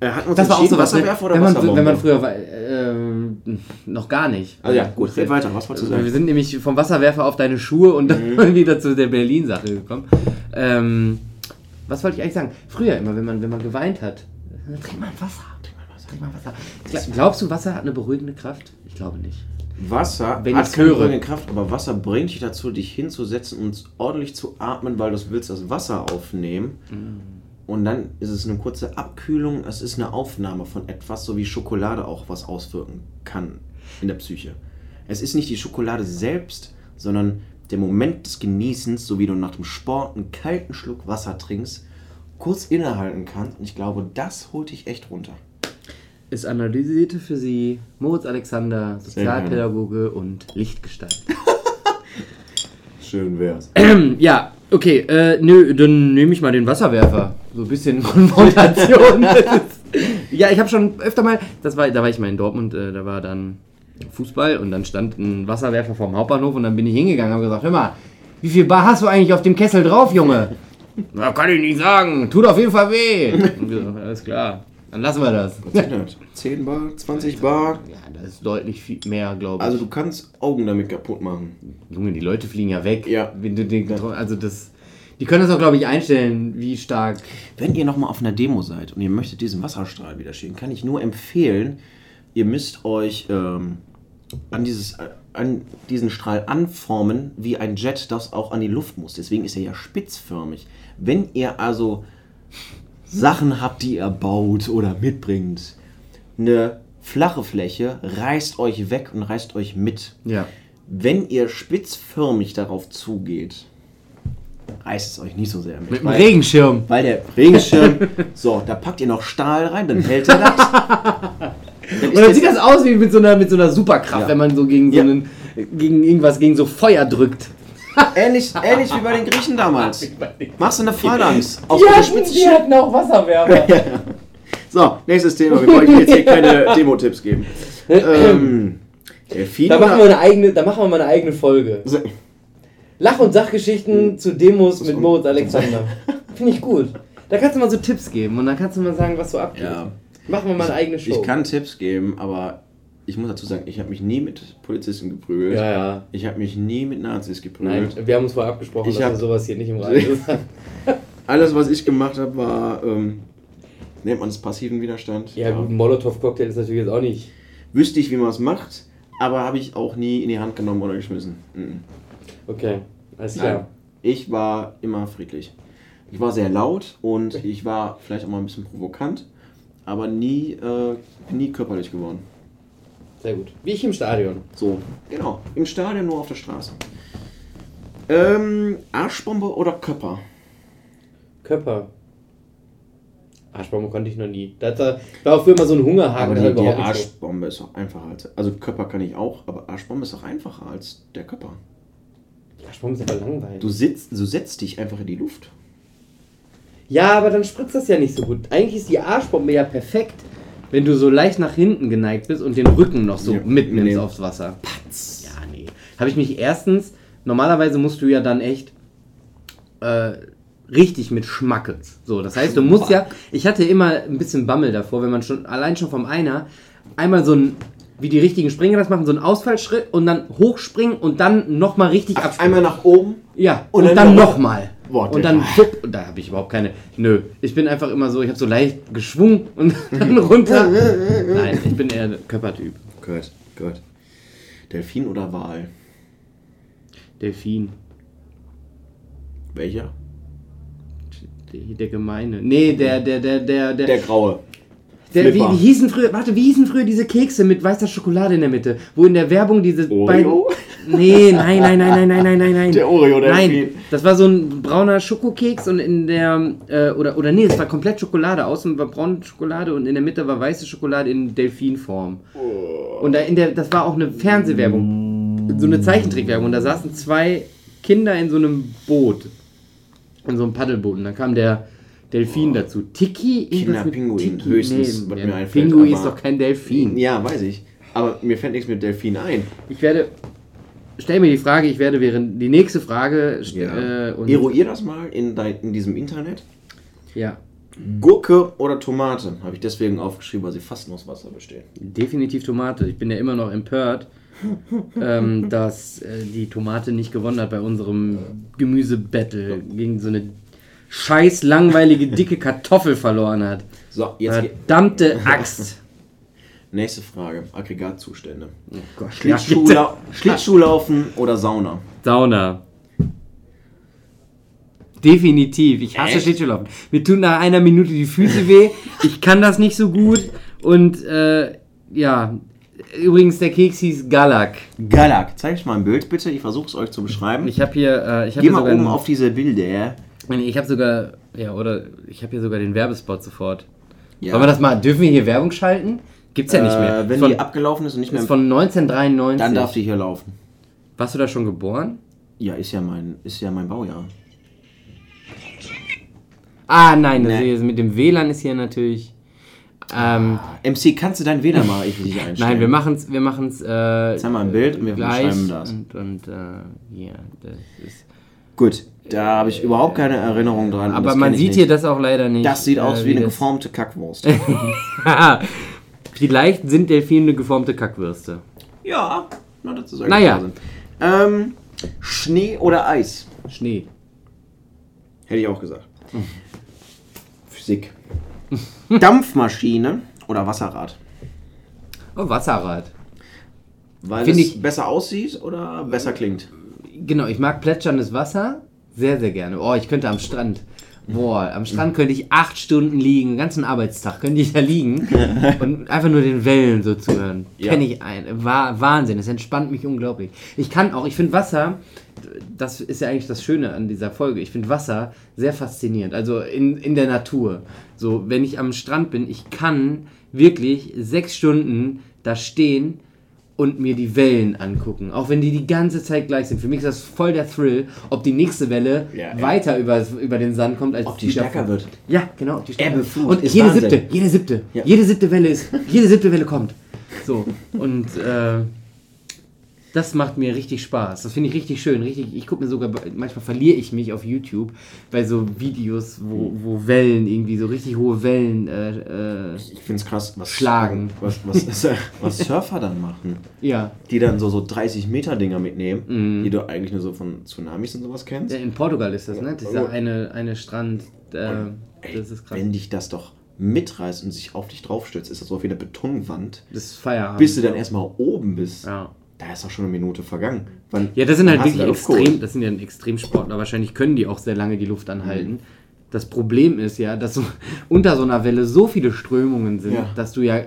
Äh, wir uns Das war auch so was, ne? Wasserwerfer oder wenn, man, Wasserbombe? wenn man früher war, ähm, noch gar nicht. Also ja, gut, red weiter. Was wolltest du Wir sagen? sind nämlich vom Wasserwerfer auf deine Schuhe und dann (laughs) wieder zu der Berlin-Sache gekommen. Ähm, was wollte ich eigentlich sagen? Früher immer, wenn man, wenn man geweint hat, dann trink mal ein Wasser. Trink mal Wasser. Glaubst du, Wasser hat eine beruhigende Kraft? Ich glaube nicht. Wasser Wenn hat keine höre. beruhigende Kraft, aber Wasser bringt dich dazu, dich hinzusetzen und ordentlich zu atmen, weil du willst das Wasser aufnehmen. Und dann ist es eine kurze Abkühlung, es ist eine Aufnahme von etwas, so wie Schokolade auch was auswirken kann in der Psyche. Es ist nicht die Schokolade selbst, sondern der Moment des Genießens, so wie du nach dem Sport einen kalten Schluck Wasser trinkst, kurz innehalten kannst. Und ich glaube, das holt dich echt runter. Es analysierte für sie Moritz Alexander, Sozialpädagoge und Lichtgestalt. (laughs) Schön wär's. (clears throat) ja, okay, äh, nö, dann nehme ich mal den Wasserwerfer. So ein bisschen (laughs) Konfrontation. Ist- ja, ich habe schon öfter mal, das war, da war ich mal in Dortmund, äh, da war dann Fußball und dann stand ein Wasserwerfer vorm Hauptbahnhof und dann bin ich hingegangen und habe gesagt, hör mal, wie viel Bar hast du eigentlich auf dem Kessel drauf, Junge? (laughs) Na, kann ich nicht sagen, tut auf jeden Fall weh. Und so, alles klar, dann lassen wir das. Was sind das? 10 Bar, 20 Bar? Ja, das ist deutlich viel mehr, glaube ich. Also du kannst Augen damit kaputt machen. Junge, die Leute fliegen ja weg. Ja. Wenn du den, also das, die können das auch, glaube ich, einstellen, wie stark. Wenn ihr nochmal auf einer Demo seid und ihr möchtet diesen Wasserstrahl wieder schicken, kann ich nur empfehlen, ihr müsst euch ähm, an, dieses, äh, an diesen Strahl anformen wie ein Jet, das auch an die Luft muss. Deswegen ist er ja spitzförmig. Wenn ihr also Sachen habt, die ihr baut oder mitbringt, eine flache Fläche, reißt euch weg und reißt euch mit. Ja. Wenn ihr spitzförmig darauf zugeht, reißt es euch nicht so sehr mit. Mit dem Weil- Regenschirm. Weil der Regenschirm, so, da packt ihr noch Stahl rein, dann hält er das. (laughs) Dann Und dann sieht das aus wie mit so einer, mit so einer Superkraft, Ja. wenn man so gegen so Ja. einen, gegen irgendwas, gegen so Feuer drückt. Ähnlich, ähnlich wie bei den Griechen damals. Machst du eine Phalanx auf hatten, Spitze. die hatten auch Wasserwerfer. (laughs) So, nächstes Thema. Wir wollten jetzt hier keine (laughs) Demo-Tipps geben. ähm, Da machen, wir eine eigene, da machen wir mal eine eigene Folge. Lach- und Sachgeschichten zu Demos mit Moritz Alexander. Finde ich gut. Da kannst du mal so Tipps geben und dann kannst du mal sagen, was so abgeht. Ja. Machen wir mal eine eigene Show. Ich kann Tipps geben, aber ich muss dazu sagen, ich habe mich nie mit Polizisten geprügelt. Ja, ja. Ich habe mich nie mit Nazis Nein, geprügelt. wir haben uns vorher abgesprochen, Ich dass wir sowas hier nicht im Radio sagen. (laughs) Alles, was ich gemacht habe, war, ähm, nennt man es passiven Widerstand. Ja, gut, ein Molotow-Cocktail ist natürlich jetzt auch nicht. Wüsste ich, wie man es macht, aber habe ich auch nie in die Hand genommen oder geschmissen. Mhm. Okay, alles Nein. klar. Ich war immer friedlich. Ich war sehr laut und ich war vielleicht auch mal ein bisschen provokant, aber nie, äh, nie körperlich geworden. Sehr gut. Wie ich im Stadion. So, genau. Im Stadion nur auf der Straße. Ähm, Arschbombe oder Körper? Körper. Arschbombe konnte ich noch nie. Da er- war auch früher immer so ein Hungerhaken. Aber die, die. Arschbombe ist auch einfacher als. Also Körper kann ich auch, aber Arschbombe ist auch einfacher als der Körper. Die Arschbombe ist aber langweilig. Du sitzt, du setzt dich einfach in die Luft. Ja, aber dann spritzt das ja nicht so gut. Eigentlich ist die Arschbombe ja perfekt, wenn du so leicht nach hinten geneigt bist und den Rücken noch so Ja, mitnimmst nee. aufs Wasser. Patz. Ja, nee. Habe ich mich erstens normalerweise musst du ja dann echt äh, richtig mit Schmackes. So, das heißt, du musst ja, ich hatte immer ein bisschen Bammel davor, wenn man schon, allein schon vom Einer, einmal so ein, wie die richtigen Springer das machen, so einen Ausfallschritt und dann hochspringen und dann nochmal richtig abspringen. Einmal nach oben. Ja, Und und, dann dann noch- nochmal. Boah, Und dann wupp, und da habe ich überhaupt keine. Nö, ich bin einfach immer so, ich habe so leicht geschwungen und (laughs) dann runter. Nein, ich bin eher Körpertyp. Gut, gut. Delfin oder Wal? Delfin. Welcher? Der, der gemeine. Nee, der, der, der, der, der. Der graue. Der wie, wie hießen früher, warte, wie hießen früher diese Kekse mit weißer Schokolade in der Mitte? Wo in der Werbung diese Oreo? beiden. Nee, nein, nein, nein, nein, nein, nein, nein, nein. Der Oreo, der Nein, Delfin. das war so ein brauner Schokokeks und in der, äh, oder, oder nee, es war komplett Schokolade. Außen war braune Schokolade und in der Mitte war weiße Schokolade in Delfinform. Oh. Und da in der, das war auch eine Fernsehwerbung, so eine Zeichentrickwerbung. Und da saßen zwei Kinder in so einem Boot, in so einem Paddelboot. Und dann kam der Delfin dazu. Tiki? Kinderpinguin, Tiki? höchstens, was der mir einfällt, Pinguin ist doch kein Delfin. Ja, weiß ich. Aber mir fällt nichts mit Delfin ein. Ich werde, stell mir die Frage, ich werde während, die nächste Frage, äh, und, Eruier das mal in, dein, in diesem Internet. ja, Gurke oder Tomate? Habe ich deswegen aufgeschrieben, weil sie fast nur aus Wasser bestehen. definitiv Tomate. Ich bin ja immer noch empört, (laughs) ähm, dass äh, die Tomate nicht gewonnen hat bei unserem Gemüsebattle gegen so eine scheiß langweilige dicke Kartoffel verloren hat. So, jetzt Verdammte Axt. (laughs) nächste Frage. Aggregatzustände. Oh Gott. Schlittschuhla Schlittschuhlaufen oder Sauna? Sauna. Definitiv. Ich hasse Echt? Schlittschuhlaufen. Mir tun nach einer Minute die Füße weh. Ich kann das nicht so gut. Und äh, ja, übrigens, der Keks hieß Galak. Galak. Zeig ich mal ein Bild bitte. Ich versuche es euch zu beschreiben. Ich habe hier, äh, ich habe Geh hier mal oben auf diese Bilder. Ich habe sogar, ja, oder ich habe hier sogar den Werbespot sofort. Ja. Wollen wir das mal, dürfen wir hier Werbung schalten? Gibt's ja nicht mehr. Äh, wenn von, die abgelaufen ist und nicht mehr. ist von 1993. Dann darf die hier laufen. Warst du da schon geboren? Ja, ist ja mein, ist ja mein Baujahr. Ah, nein, Nee. ist, mit dem WLAN ist hier natürlich. Ähm, MC, kannst du dein WLAN mal richtig (laughs) einstellen? Nein, wir machen's, wir machen's äh, Zeig mal ein Bild und wir gleich beschreiben das. Und, und äh, ja, das ist. Gut, da habe ich überhaupt keine Erinnerung dran. Aber man sieht hier das auch leider nicht. Das sieht aus äh, wie eine geformte Kackwurst. (laughs) Vielleicht sind Delfine eine geformte Kackwürste. ja, na, das ist Naja. Ähm, Schnee oder Eis? Schnee. Hätte ich auch gesagt. Physik. (laughs) Dampfmaschine oder Wasserrad? Oh, Wasserrad. Weil Find es ich- besser aussieht oder besser klingt? Genau, ich mag plätscherndes Wasser sehr, sehr gerne. Oh, ich könnte am Strand. Boah, am Strand könnte ich acht Stunden liegen, den ganzen Arbeitstag könnte ich da liegen (laughs) und einfach nur den Wellen so zuhören. Ja. Kenne ich ein. War, Wahnsinn, es entspannt mich unglaublich. Ich kann auch, ich finde Wasser, das ist ja eigentlich das Schöne an dieser Folge, ich finde Wasser sehr faszinierend, also in, in der Natur. So, wenn ich am Strand bin, ich kann wirklich sechs Stunden da stehen und mir die Wellen angucken. Auch wenn die die ganze Zeit gleich sind. Für mich ist das voll der Thrill, ob die nächste Welle Ja, weiter über, über den Sand kommt, als Ob die stärker davor. wird. Ja, genau. ob Die stärker wird. Und jede Wahnsinn. siebte, jede siebte, Ja. jede siebte Welle ist, jede siebte Welle kommt. So. Und äh, das macht mir richtig Spaß. Das finde ich richtig schön. Richtig, ich gucke mir sogar, manchmal verliere ich mich auf YouTube bei so Videos, wo, wo Wellen irgendwie, so richtig hohe Wellen äh, äh, Ich finde es krass, was, Schlagen. Was, (laughs) was, was Surfer dann machen. ja. Die dann so, so 30 Meter Dinger mitnehmen, Mhm. die du eigentlich nur so von Tsunamis und sowas kennst. Ja, In Portugal ist das, ne? Das ist ja Ja. eine, eine Strand. Äh, Ey, das ist krass. Wenn dich das doch mitreißt und sich auf dich draufstürzt, ist das so wie eine Betonwand. Das ist Feierabend. Bis du dann erstmal oben bist. Ja. Da ist doch schon eine Minute vergangen. Wann, Ja, das sind halt du wirklich extrem, das sind ja Extremsportler. Wahrscheinlich können die auch sehr lange die Luft anhalten. Das Problem ist ja, dass so, (laughs) unter so einer Welle so viele Strömungen sind, Ja. dass du ja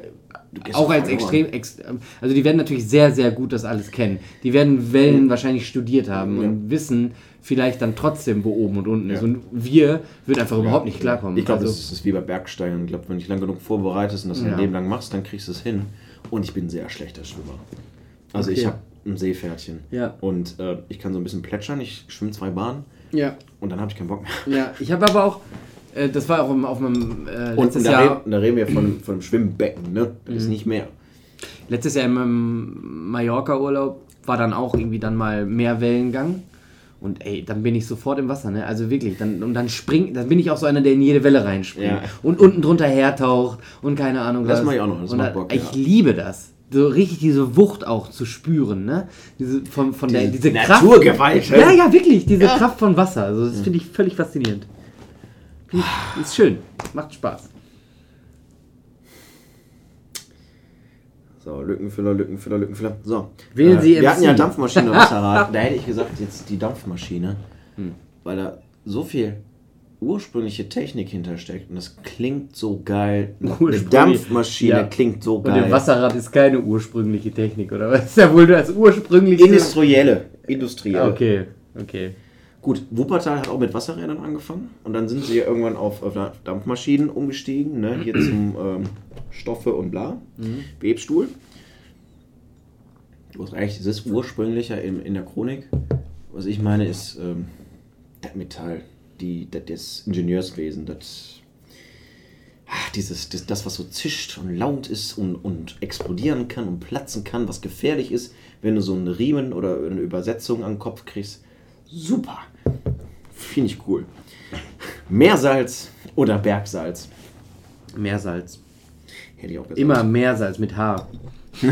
gehst auch als extrem, ex, also die werden natürlich sehr, sehr gut das alles kennen. Die werden Wellen wahrscheinlich studiert haben Ja. und wissen vielleicht dann trotzdem, wo oben und unten ist. Ja. Und wir wird einfach überhaupt nicht klarkommen. Ich glaube, also, das ist wie bei Bergsteigen. Ich glaube, wenn du dich lang genug vorbereitest und das ein Leben lang machst, dann kriegst du es hin. Und ich bin ein sehr schlechter Schwimmer. Also ich Okay. habe ein Seepferdchen. Ja. Und äh, ich kann so ein bisschen plätschern. Ich schwimme zwei Bahnen ja, und dann habe ich keinen Bock mehr. ja, ich habe aber auch, äh, das war auch im- auf meinem äh, Und, letztes und da, Jahr. reden, da reden wir von, (clears throat) von einem Schwimmbecken, ne? Das ist Mhm. nicht mehr. Letztes Jahr in meinem Mallorca-Urlaub war dann auch irgendwie dann mal mehr Wellengang. Und ey, dann bin ich sofort im Wasser, ne? Also wirklich, dann, und dann springt, dann bin ich auch so einer, der in jede Welle reinspringt. Ja. Und unten drunter hertaucht und keine Ahnung. Das was. mach ich auch noch, das und macht Bock, Ich ja. liebe das. So richtig diese Wucht auch zu spüren, ne? Diese, von, von der, Die diese Naturgewalt, Kraft. Ja, ne? ja, wirklich, diese Ja. Kraft von Wasser. Also das finde ich völlig faszinierend. Ist schön. Macht Spaß. So, Lückenfüller, Lückenfüller, Lückenfüller. So. Wählen Sie wir hatten ja MC. Dampfmaschine Wasserrad. (laughs) da hätte ich gesagt, jetzt die Dampfmaschine. Hm. Weil da so viel ursprüngliche Technik hintersteckt und das klingt so geil. Eine. Dampfmaschine Ja. klingt so Und geil. im Wasserrad ist keine ursprüngliche Technik, oder was? (laughs) Ist ja wohl das ursprüngliche. Industrielle. Industrielle. Okay, okay. Gut, Wuppertal hat auch mit Wasserrädern angefangen und dann sind sie ja irgendwann auf, auf Dampfmaschinen umgestiegen, ne? hier (clears throat) zum ähm, Stoffe und bla, Webstuhl. Du hast recht, es ist ursprünglicher in, in der Chronik. Was ich meine ist ähm, das Metall, die, das, Ingenieurswesen, das, ah, dieses, das, das, was so zischt und launt ist und, und explodieren kann und platzen kann, was gefährlich ist, wenn du so einen Riemen oder eine Übersetzung an den Kopf kriegst. Super. Finde ich cool. Meersalz oder Bergsalz? Meersalz. Hätte ich auch gesagt. Immer Meersalz mit H. (laughs)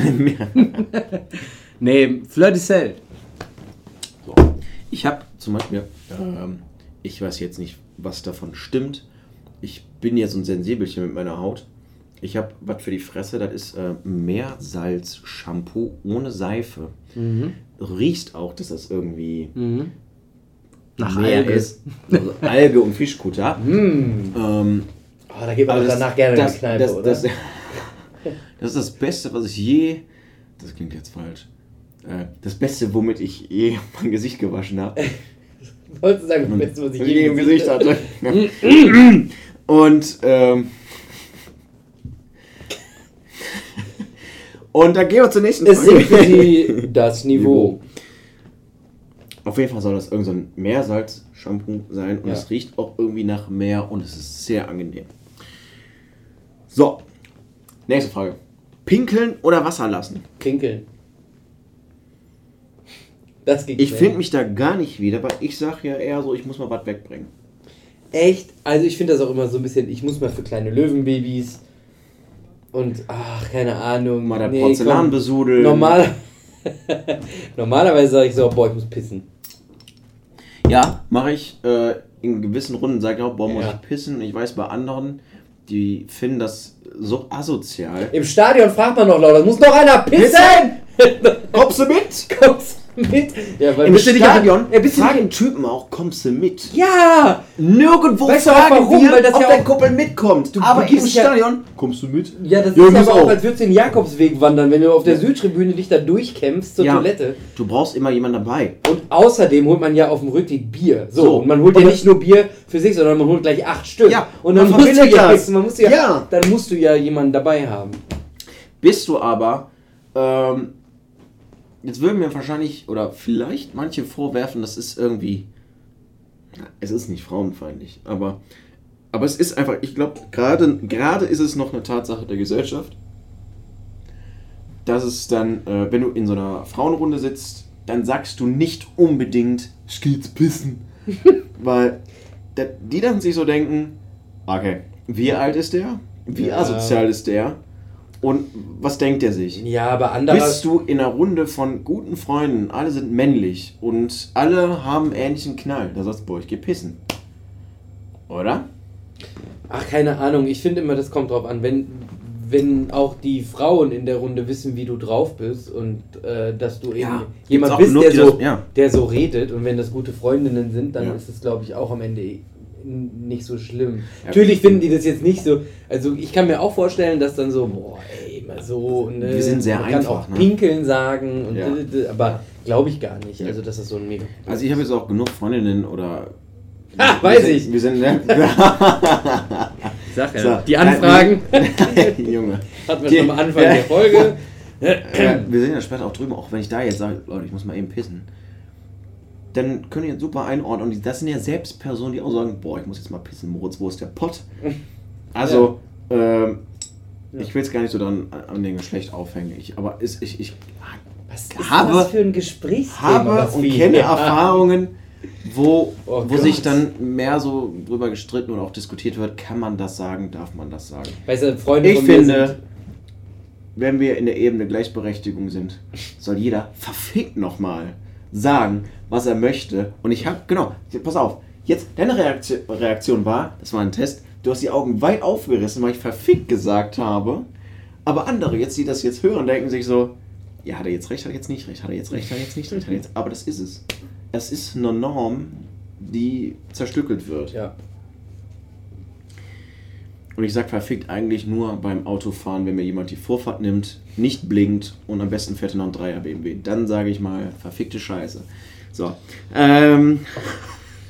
Nee, Fleur de Sel. So. Ich habe zum Beispiel, ähm, ich weiß jetzt nicht, was davon stimmt. Ich bin so ein Sensibelchen mit meiner Haut. Ich habe was für die Fresse, das ist äh, Meersalz-Shampoo ohne Seife. Mhm. Riecht auch, dass das irgendwie Mhm. Nach Alge. ist. Also Alge und Fischkutter. (laughs) Mm. Ähm, Oh, da geht man doch danach gerne in das, die Kneipe, das, oder? Das, (laughs) das ist das Beste, was ich je. Das klingt jetzt falsch. Äh, Das Beste, womit ich je (laughs) mein Gesicht gewaschen habe. (laughs) Wolltest du sagen, das Beste, was ich je im Gesicht hatte? (laughs) Und, ähm, und dann gehen wir zur nächsten Es sinkt für Frage. sie (laughs) das Niveau. Auf jeden Fall soll das irgendein so ein Meersalz-Shampoo sein und Ja. es riecht auch irgendwie nach Meer und es ist sehr angenehm. So, nächste Frage. Pinkeln oder Wasser lassen? Pinkeln. Das geht Ich finde mich da gar nicht wieder, weil ich sage ja eher so, ich muss mal was wegbringen. Echt? Also ich finde das auch immer so ein bisschen, ich muss mal für kleine Löwenbabys und ach, keine Ahnung. Mal der Nee, Porzellan komm. besudeln. Normal (laughs) Normalerweise sage ich so, boah, ich muss pissen. Ja, mache ich äh, in gewissen Runden, sage ich auch, boah, muss Ja. ich pissen. Und ich weiß bei anderen, die finden das so asozial. Im Stadion fragt man noch lauter, muss noch einer pissen? (laughs) Kommst du mit? Kommst du mit? Ja, weil Im bist du nicht Ja, bist du nicht, fragen Typen auch, kommst du mit? ja! Nirgendwo Weißt du fragen warum? wir, Weil das ob ja dein Kumpel mitkommt. Du aber begibst ja- Stadion, kommst du mit? Ja, das Ja, ist aber auch, auch. als würdest du den Jakobsweg wandern, wenn du auf der Südtribüne dich da durchkämpfst zur Ja. Toilette. Du brauchst immer jemanden dabei. Und außerdem holt man ja auf dem Rückweg Bier. So, So. und man holt ja nicht nur Bier für sich, sondern man holt gleich acht Stück. Ja, und dann man musst, du ja, das. man muss ja, Ja. dann musst du ja jemanden dabei haben. Bist du aber, ähm, jetzt würden mir wahrscheinlich oder vielleicht manche vorwerfen, das ist irgendwie, es ist nicht frauenfeindlich, aber, aber es ist einfach, ich glaube, gerade gerade ist es noch eine Tatsache der Gesellschaft, dass es dann, äh, wenn du in so einer Frauenrunde sitzt, dann sagst du nicht unbedingt, ich geh jetzt pissen, (laughs) weil die dann sich so denken, okay, wie alt ist der? Wie asozial ist der? Und was denkt er sich? Ja, aber andere. Bist du in einer Runde von guten Freunden, alle sind männlich und alle haben ähnlichen Knall, da sagst du, boah, ich geh pissen. Oder? Ach, keine Ahnung. Ich finde immer, das kommt drauf an. Wenn, wenn auch die Frauen in der Runde wissen, wie du drauf bist und äh, dass du eben jemand bist, genug, der so, das- ja. der so redet und wenn das gute Freundinnen sind, dann Ja. ist es, glaube ich, auch am Ende nicht so schlimm. Ja. Natürlich finden die das jetzt nicht so. Also ich kann mir auch vorstellen, dass dann so, boah, ey, immer so. Ne, Wir sind sehr man kann einfach, auch ne? pinkeln sagen, und Ja. d- d- aber glaube ich gar nicht. Also dass das so ein mega. Also ich habe jetzt auch genug Freundinnen oder... Ah, wir weiß sind, ich. Wir sind... Ne? (laughs) (laughs) Sag ja. So, Die Anfragen (laughs) Junge. hatten wir Die- schon am Anfang Ja. der Folge. Ja, wir sind ja später auch drüben, auch wenn ich da jetzt sage, Leute, ich muss mal eben pissen. Dann können die jetzt super einordnen. Und das sind ja selbst Personen, die auch sagen, boah, ich muss jetzt mal pissen, Moritz, wo ist der Pott? (laughs) Also, ähm, Ja. ich will es gar nicht so dann an, den Geschlecht aufhängen. Ich, aber ist, ich, ich, Was habe- das für ein Gesprächsthema? habe und wir kenne? Erfahrungen, wo, Oh wo Gott. sich dann mehr so drüber gestritten und auch diskutiert wird, kann man das sagen, darf man das sagen. Weißt du, Freunde Ich finde, sind, wenn wir in der Ebene Gleichberechtigung sind, soll jeder verfickt nochmal sagen, was er möchte. Und ich habe, genau, pass auf, jetzt, deine Reaktion, Reaktion war, das war ein Test, du hast die Augen weit aufgerissen, weil ich verfickt gesagt habe. Aber andere, jetzt, die das jetzt hören, denken sich so, ja, hat er jetzt recht, hat er jetzt nicht recht, hat er jetzt recht, hat er jetzt nicht recht, hat er jetzt. Aber das ist es. Es ist eine Norm, die zerstückelt wird. ja. Und ich sag verfickt eigentlich nur beim Autofahren, wenn mir jemand die Vorfahrt nimmt, nicht blinkt und am besten fährt er noch ein 3er BMW. Dann sage ich mal, verfickte Scheiße. So. Ähm.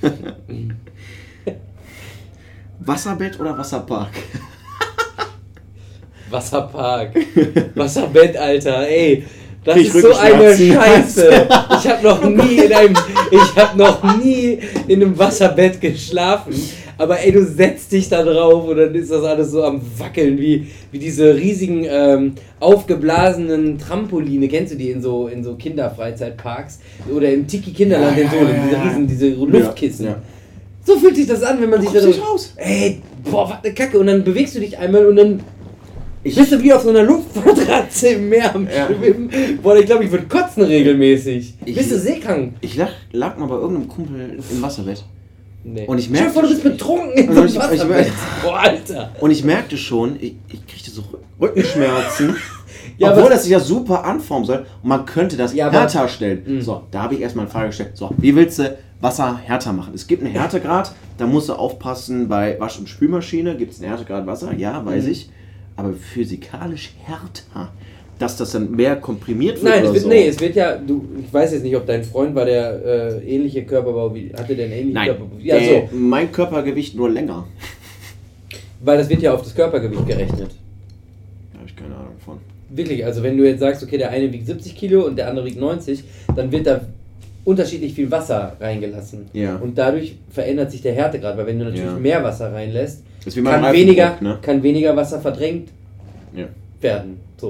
(laughs) Wasserbett oder Wasserpark? (laughs) Wasserpark. Wasserbett, Alter, ey. Das ich ist so eine. Scheiße. Ich habe noch (laughs) nie in einem, ich habe noch nie in einem Wasserbett geschlafen. Aber ey, du setzt dich da drauf und dann ist das alles so am wackeln wie, wie diese riesigen ähm, aufgeblasenen Trampoline. Kennst du die in so in so Kinderfreizeitparks oder im Tiki Kinderland Ja, in so ja, ja, diese riesen diese Luftkissen. So fühlt sich das an, wenn man sich da drauf- raus. Ey, boah, was eine Kacke und dann bewegst du dich einmal und dann Ich, bist du wie auf so einer Luftmatratze im Meer am Ja. Schwimmen. Boah, ich glaube, ich würde kotzen regelmäßig. Ich- bist du seekrank? ich lag, lag mal bei irgendeinem Kumpel im Wasserbett. Nee. Und ich Stell dir vor, du bist betrunken in so Also einem ich- ich- Wasserbett. Boah, Alter. Und ich merkte schon, ich, ich kriegte so Rückenschmerzen. (laughs) Ja, obwohl aber- das sich ja super anformen soll. Und man könnte das Ja, aber- härter stellen. Mhm. So, da habe ich erstmal eine Frage gestellt. So, wie willst du Wasser härter machen? Es gibt einen Härtegrad, da musst du aufpassen, bei Wasch- und Spülmaschine gibt es einen Härtegrad Wasser, ja, weiß Mhm. ich. Aber physikalisch härter, dass das dann mehr komprimiert wird Nein, es oder wird, so. nee, es wird ja, du, ich weiß jetzt nicht, ob dein Freund war der äh, ähnliche Körperbau wie, hatte der einen ähnlichen Nein, Körperbau? Ja, äh, so, mein Körpergewicht nur länger. weil das wird ja auf das Körpergewicht gerechnet. Da habe ich keine Ahnung von. Wirklich, also wenn du jetzt sagst, okay, der eine wiegt 70 Kilo und der andere wiegt 90, dann wird da unterschiedlich viel Wasser reingelassen. Ja. Und dadurch verändert sich der Härtegrad, weil wenn du natürlich Ja. mehr Wasser reinlässt, kann weniger, ne? kann weniger Wasser verdrängt Ja. werden. So.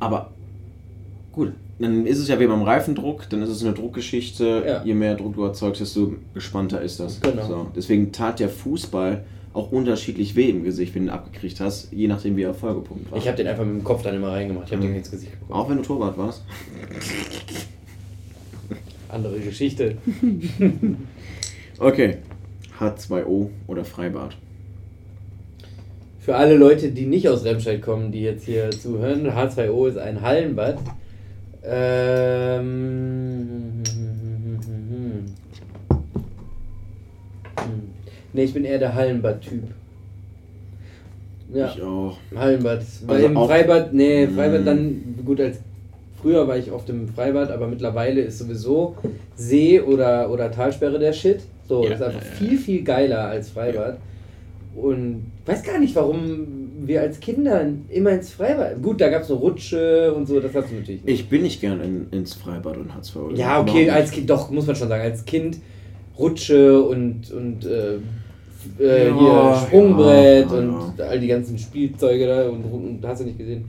Aber gut, dann ist es ja wie beim Reifendruck, dann ist es eine Druckgeschichte. Ja. Je mehr Druck du erzeugst, desto gespannter ist das. Genau. So. Deswegen tat der Fußball auch unterschiedlich weh im Gesicht, wenn du ihn abgekriegt hast, je nachdem wie er Folgepunkt war. Ich habe den einfach mit dem Kopf dann immer reingemacht. Ich habe Mhm. den ins Gesicht bekommen. auch wenn du Torwart warst. (laughs) Andere Geschichte. (laughs) Okay. H2O oder Freibad. Für alle Leute, die nicht aus Remscheid kommen, die jetzt hier zuhören, H2O ist ein Hallenbad. Ähm, ne, ich bin eher der Hallenbad-Typ. Ja, Ich auch. Hallenbad. Weil Also im Freibad, nee, Mm. Freibad dann, gut, als früher war ich oft im Freibad, aber mittlerweile ist sowieso See oder, oder Talsperre der Shit. So, Ja, das ist einfach ja, ja. viel, viel geiler als Freibad. Und weiß gar nicht, warum wir als Kinder immer ins Freibad. Gut, da gab es eine Rutsche und so, das hast du natürlich nicht. Ich bin nicht gern in, ins Freibad und H2O. ja, okay, als. Kind, doch, muss man schon sagen, als Kind Rutsche und, und äh, äh, Ja, hier Sprungbrett ja, ja, und all die ganzen Spielzeuge da und, und hast du nicht gesehen.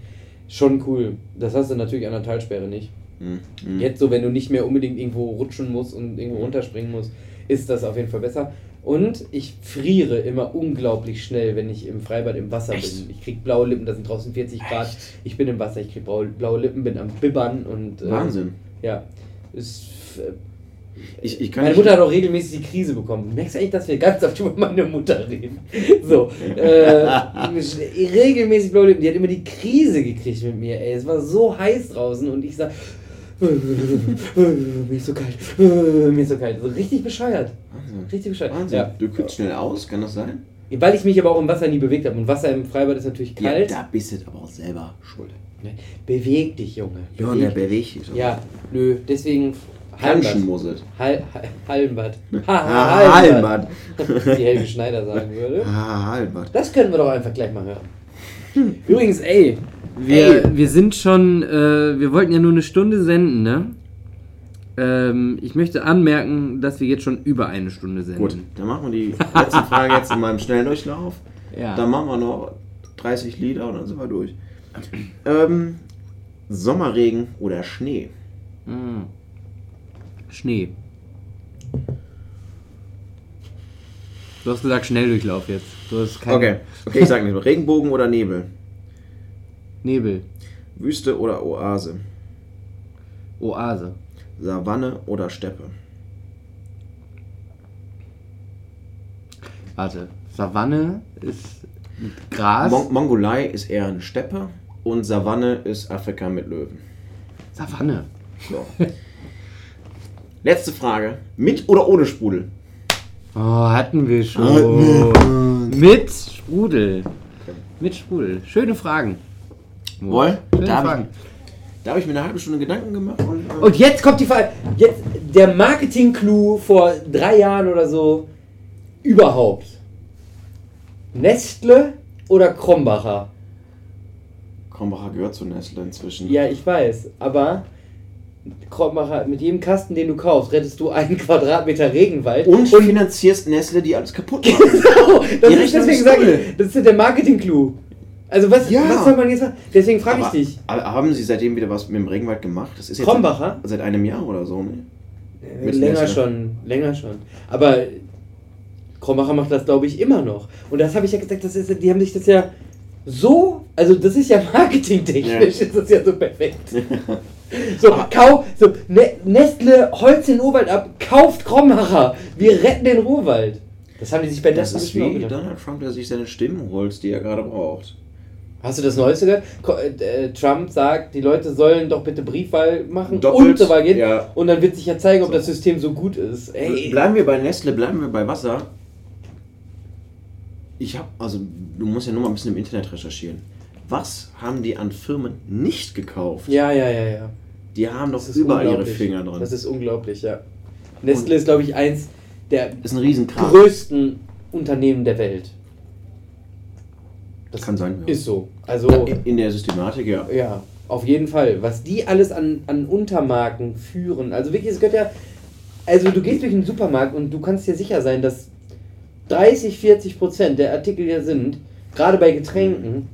Schon cool. Das hast du natürlich an der Talsperre nicht. Hm, hm. Jetzt so, wenn du nicht mehr unbedingt irgendwo rutschen musst und irgendwo runterspringen musst, ist das auf jeden Fall besser. Und ich friere immer unglaublich schnell, wenn ich im Freibad im Wasser Echt? bin. Ich krieg blaue Lippen, da sind draußen 40 Grad. Echt? Ich bin im Wasser, ich krieg blaue, Lippen, bin am Bibbern und. äh, Wahnsinn. Ja. Ist, äh, Ich, ich meine Mutter hat auch regelmäßig die Krise bekommen. Du merkst eigentlich, dass wir ganz oft über meine Mutter reden. So. (laughs) Äh, regelmäßig blaue Lippen. Die hat immer die Krise gekriegt mit mir, ey. Es war so heiß draußen und ich sag. Mir ist so kalt. mir ist so kalt. So richtig bescheuert. Wahnsinn. Richtig bescheuert. Wahnsinn. Ja. Du kühlst schnell aus, kann das sein? Weil ich mich aber auch im Wasser nie bewegt habe. Und Wasser im Freibad ist natürlich kalt. Ja, da bist du aber auch selber schuld. Ne, Beweg dich, Junge. Beweg der dich. bewegt sich. Ja, nö, deswegen Planschen muss es. Hall, Hall, Hallenbad. Ah, Hallenbad. (laughs) (laughs) Wie Helge Schneider sagen würde. Ah, Hallenbad. Das können wir doch einfach gleich mal hören. Übrigens, ey, wir, Ey. wir sind schon, äh, wir wollten ja nur eine Stunde senden, ne? Ähm, ich möchte anmerken, dass wir jetzt schon über eine Stunde senden. Gut, dann machen wir die letzten Fragen jetzt in meinem Schnelldurchlauf. Ja. Dann machen wir noch 30 Lieder und dann sind wir durch. Ähm, Sommerregen oder Schnee? Hm. Schnee. Du hast gesagt Schnelldurchlauf jetzt. Du hast kein Okay, okay, ich sag nicht. Regenbogen oder Nebel? Nebel. Wüste oder Oase? Oase. Savanne oder Steppe? Warte. Savanne ist mit Gras. Mon Mongolei ist eher eine Steppe und Savanne ist Afrika mit Löwen. Savanne. So. Letzte Frage. Mit oder ohne Sprudel? Oh, hatten wir schon. Mit Sprudel. Mit Sprudel. Schöne Fragen. Wohl? Da habe ich, da hab ich mir eine halbe Stunde Gedanken gemacht. Und, äh, Und jetzt kommt die Frage. Jetzt der Marketing-Clou vor drei Jahren oder so überhaupt. Nestle oder Krombacher? Krombacher gehört zu Nestle inzwischen. Ja, ich weiß, aber Krombacher, mit jedem Kasten, den du kaufst, rettest du einen (laughs) Quadratmeter Regenwald. Und finanzierst Nestle, die alles kaputt (laughs) machen. Genau, das ist, deswegen sage ich, das ist der Marketing-Clou. Also was, Ja. was soll man jetzt machen? Deswegen frage ich dich. haben Sie seitdem wieder was mit dem Regenwald gemacht? Das ist jetzt Krombacher? Seit, seit einem Jahr oder so, ne? Mit länger schon, länger schon. Aber Krombacher macht das, glaube ich, immer noch. Und das habe ich ja gesagt, das ist, die haben sich das ja so, also das ist ja (laughs) marketingtechnisch, Ja. ist das ja so perfekt. (laughs) So, kau, so, ne, Nestle holzt den Urwald ab, kauft Krombacher, wir retten den Urwald. Das haben die sich bei Das Nestle ist bestimmt auch wie. Donald Trump, der sich seine Stimmen holt, die er gerade braucht. Hast du das Neueste gehört? Ko- äh, Trump sagt, die Leute sollen doch bitte Briefwahl machen Doppelt, und zur Wahl gehen. ja. Und dann wird sich ja zeigen, ob So. das System so gut ist. Ey, Bleiben wir bei Nestle, bleiben wir bei Wasser. Ich habe, also du musst ja nur mal ein bisschen im Internet recherchieren. Was haben die an Firmen nicht gekauft? ja, ja, ja, ja. Die haben doch überall ihre. Finger drin. Das ist unglaublich, ja. Nestle ist, glaube ich, eins der größten Unternehmen der Welt. Das Kann sein. Ja. ist so. Also, In- der Systematik, ja. ja, auf jeden Fall. Was die alles an, an Untermarken führen. Also wirklich, es gehört ja. Also, du gehst durch den Supermarkt und du kannst dir sicher sein, dass 30, 40 Prozent der Artikel, die da sind, gerade bei Getränken,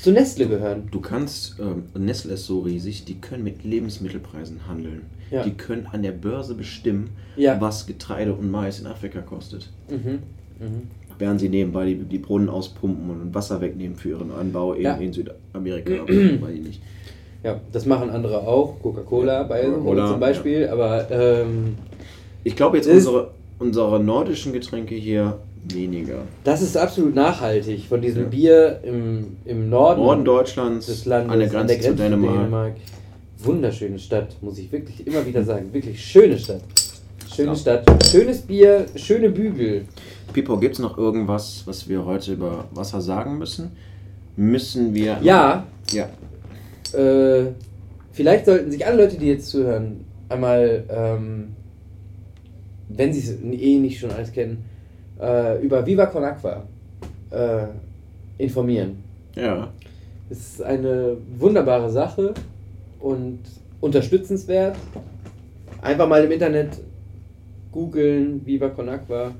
zu Nestle gehören. Du kannst, ähm, Nestle ist so riesig, die können mit Lebensmittelpreisen handeln. Ja. Die können an der Börse bestimmen, Ja. was Getreide und Mais in Afrika kostet. Mhm. Mhm. Während sie nebenbei die, die Brunnen auspumpen und Wasser wegnehmen für ihren Anbau in, Ja. in Südamerika. (clears throat) aber weiß ich nicht. Ja, das machen andere auch. Coca-Cola bei Coca-Cola, zum Beispiel. Aber ähm, Ich glaube jetzt unsere, unsere nordischen Getränke hier weniger. das ist absolut nachhaltig. Von diesem Ja. Bier im, im Norden, Norden Deutschlands, des Landes, an der Grenze, zu Dänemark. Wunderschöne Stadt, muss ich wirklich immer wieder sagen. Wirklich schöne Stadt. Schöne Ja. Stadt. Schönes Bier, schöne Bügel. Pipo, gibt es noch irgendwas, was wir heute über Wasser sagen müssen? Müssen wir. Ja, Ja. äh, vielleicht sollten sich alle Leute, die jetzt zuhören, einmal, ähm, wenn sie es eh nicht schon alles kennen, äh, über Viva Con Aqua äh, informieren. Ja. Es ist eine wunderbare Sache und unterstützenswert. Einfach mal im Internet googeln, Viva Con Aqua.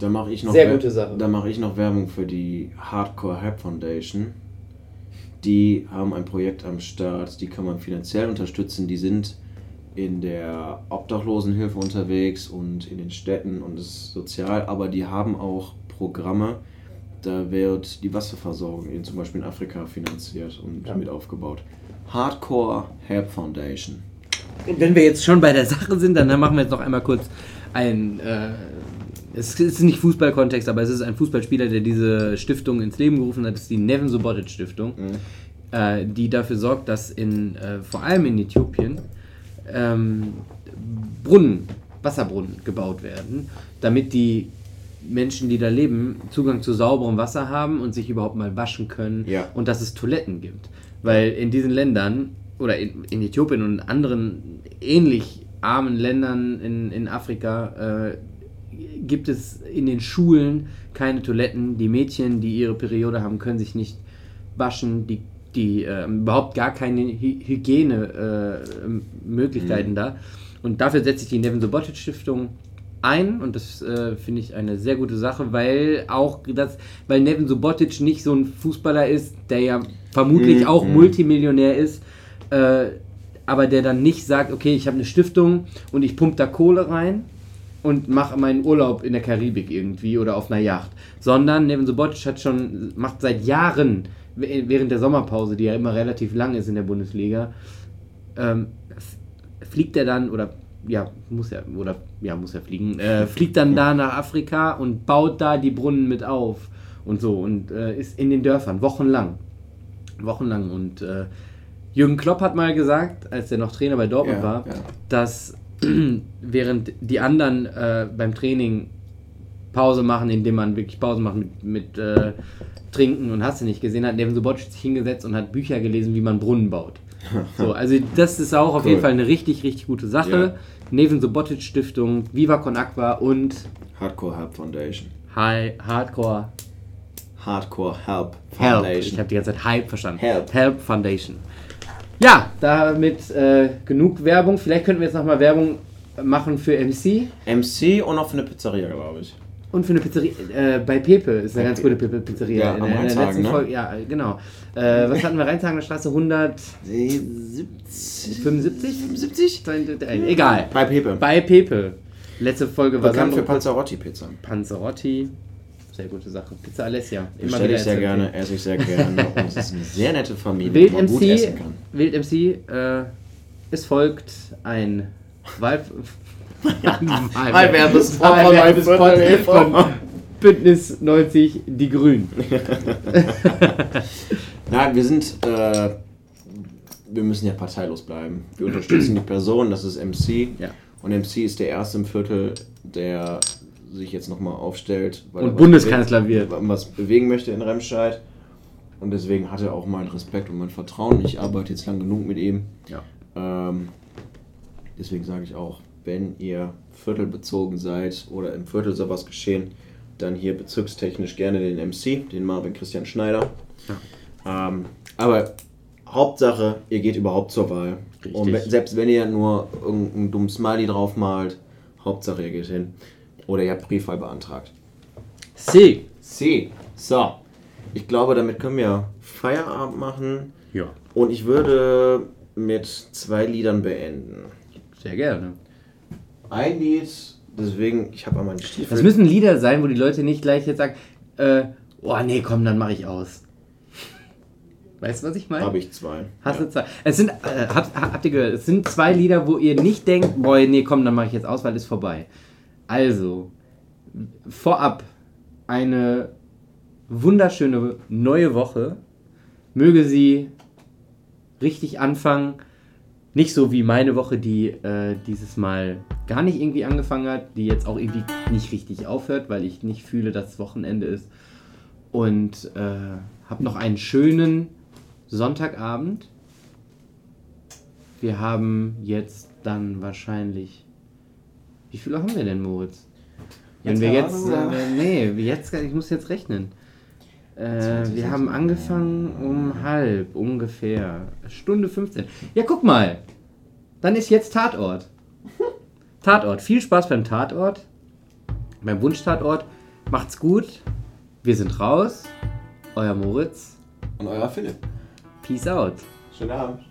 Da mache ich noch Sehr gute Sache. Da mache ich noch Werbung für die Hardcore Help Foundation. Die haben ein Projekt am Start, die kann man finanziell unterstützen. Die sind in der Obdachlosenhilfe unterwegs und in den Städten und ist sozial, aber die haben auch Programme, da wird die Wasserversorgung in zum Beispiel in Afrika finanziert und Ja. mit aufgebaut. Hardcore Help Foundation. Und wenn wir jetzt schon bei der Sache sind, dann machen wir jetzt noch einmal kurz ein. Äh, es ist nicht Fußballkontext, aber es ist ein Fußballspieler, der diese Stiftung ins Leben gerufen hat. Das ist die Nevin Subotic Stiftung, äh, die dafür sorgt, dass in äh, vor allem in Äthiopien ähm, Brunnen, Wasserbrunnen gebaut werden, damit die Menschen, die da leben, Zugang zu sauberem Wasser haben und sich überhaupt mal waschen können Ja. und dass es Toiletten gibt. Weil in diesen Ländern oder in, in Äthiopien und anderen ähnlich armen Ländern in, in Afrika äh, gibt es in den Schulen keine Toiletten. Die Mädchen, die ihre Periode haben, können sich nicht waschen. Die, die äh, überhaupt gar keine Hy Hygiene-Möglichkeiten da. Und dafür setzt sich die Nevin Subotic Stiftung ein und das äh, finde ich eine sehr gute Sache, weil auch das, weil Nevin Subotic nicht so ein Fußballer ist, der ja vermutlich Mhm. auch Multimillionär ist, äh, aber der dann nicht sagt, okay, ich habe eine Stiftung und ich pumpe da Kohle rein und mache meinen Urlaub in der Karibik irgendwie oder auf einer Yacht, sondern Neven Subotic hat schon, macht seit Jahren während der Sommerpause, die ja immer relativ lang ist in der Bundesliga, ähm, fliegt er dann oder ja, muss ja, oder ja, muss ja fliegen, äh, fliegt dann da nach Afrika und baut da die Brunnen mit auf und so und äh, ist in den Dörfern wochenlang. Wochenlang und äh, Jürgen Klopp hat mal gesagt, als er noch Trainer bei Dortmund Ja, war, ja. dass (clears throat) während die anderen äh, beim Training Pause machen, indem man wirklich Pause macht mit, mit äh, Trinken und hast du nicht gesehen, hat Neven Subotic sich hingesetzt und hat Bücher gelesen, wie man Brunnen baut. (laughs) So, also das ist auch auf Cool. jeden Fall eine richtig, richtig gute Sache. Ja. Neven Subotic Stiftung, Viva Con Aqua und Hardcore Help Foundation. High Hardcore Hardcore Help Help. Foundation. Ich habe die ganze Zeit Hype verstanden. Help. Help Foundation. Ja, damit äh, genug Werbung. Vielleicht könnten wir jetzt nochmal Werbung machen für MC MC und noch für eine Pizzeria, glaube ich. und für eine Pizzeria. Äh, bei Pepe ist eine ganz Pepe. gute Pe- Pizzeria. Ja, in, der- in der Rheintagen, letzten ne? Folge. Ja, genau. Äh, was hatten wir? Rheintagener Straße 175? 70? 70? Äh, Egal. Bei Pepe. Bei Pepe. Letzte Folge war Bekannt für Sandro Panzerotti Pizza. Panzerotti. Sehr gute Sache. Pizza Alessia. Bestelle ich sehr gerne, esse ich sehr gerne. (laughs) Es ist eine sehr nette Familie, Wild wo man gut MC, essen kann. Wild MC, äh, es folgt ein Wahl Wahlwerbespot von Bündnis 90 Die Grünen. Nein, wir sind, äh, wir müssen ja parteilos bleiben. Wir unterstützen die Person, das ist MC. Ja. Und MC ist der erste im Viertel, der sich jetzt nochmal aufstellt. Weil Und er Bundeskanzler wird. Was bewegen möchte in Remscheid. Und deswegen hat er auch meinen Respekt und mein Vertrauen. Ich arbeite jetzt lang genug mit ihm. Ja. Ähm, deswegen sage ich auch, wenn ihr viertelbezogen seid oder im Viertel sowas geschehen, dann hier bezirkstechnisch gerne den MC, den Marvin Christian Schneider. Ähm, aber Hauptsache, ihr geht überhaupt zur Wahl. Richtig. Und selbst wenn ihr nur irgendeinen dummen Smiley drauf malt, Hauptsache ihr geht hin. Oder ihr habt Briefwahl beantragt. C. C. So. Ich glaube, damit können wir Feierabend machen. Ja. Und ich würde mit zwei Liedern beenden. Sehr gerne. Ein Lied, deswegen, ich habe einmal die Stiefel. Das müssen Lieder sein, wo die Leute nicht gleich jetzt sagen, äh, oh nee, komm, dann mache ich aus. Weißt du, was ich meine? Habe ich zwei. Hast du zwei? Es sind, äh, habt, habt ihr gehört, es sind zwei Lieder, wo ihr nicht denkt, boah, nee, komm, dann mache ich jetzt aus, weil ist vorbei. Also, vorab eine wunderschöne neue Woche. Möge sie richtig anfangen. Nicht so wie meine Woche, die äh, dieses Mal gar nicht irgendwie angefangen hat, die jetzt auch irgendwie nicht richtig aufhört, weil ich nicht fühle, dass Wochenende ist. Und äh, habe noch einen schönen Sonntagabend. Wir haben jetzt dann wahrscheinlich. Wie viele haben wir denn, Moritz? Wenn Jetzt wir jetzt. Äh, nee, jetzt, ich muss jetzt rechnen. Äh, wir haben angefangen um halb ungefähr. Stunde 15. Ja, guck mal. Dann ist jetzt Tatort. (laughs) Tatort. Viel Spaß beim Tatort. Beim Wunschtatort. Macht's gut. Wir sind raus. Euer Moritz. Und euer Philipp. Peace out. Schönen Abend.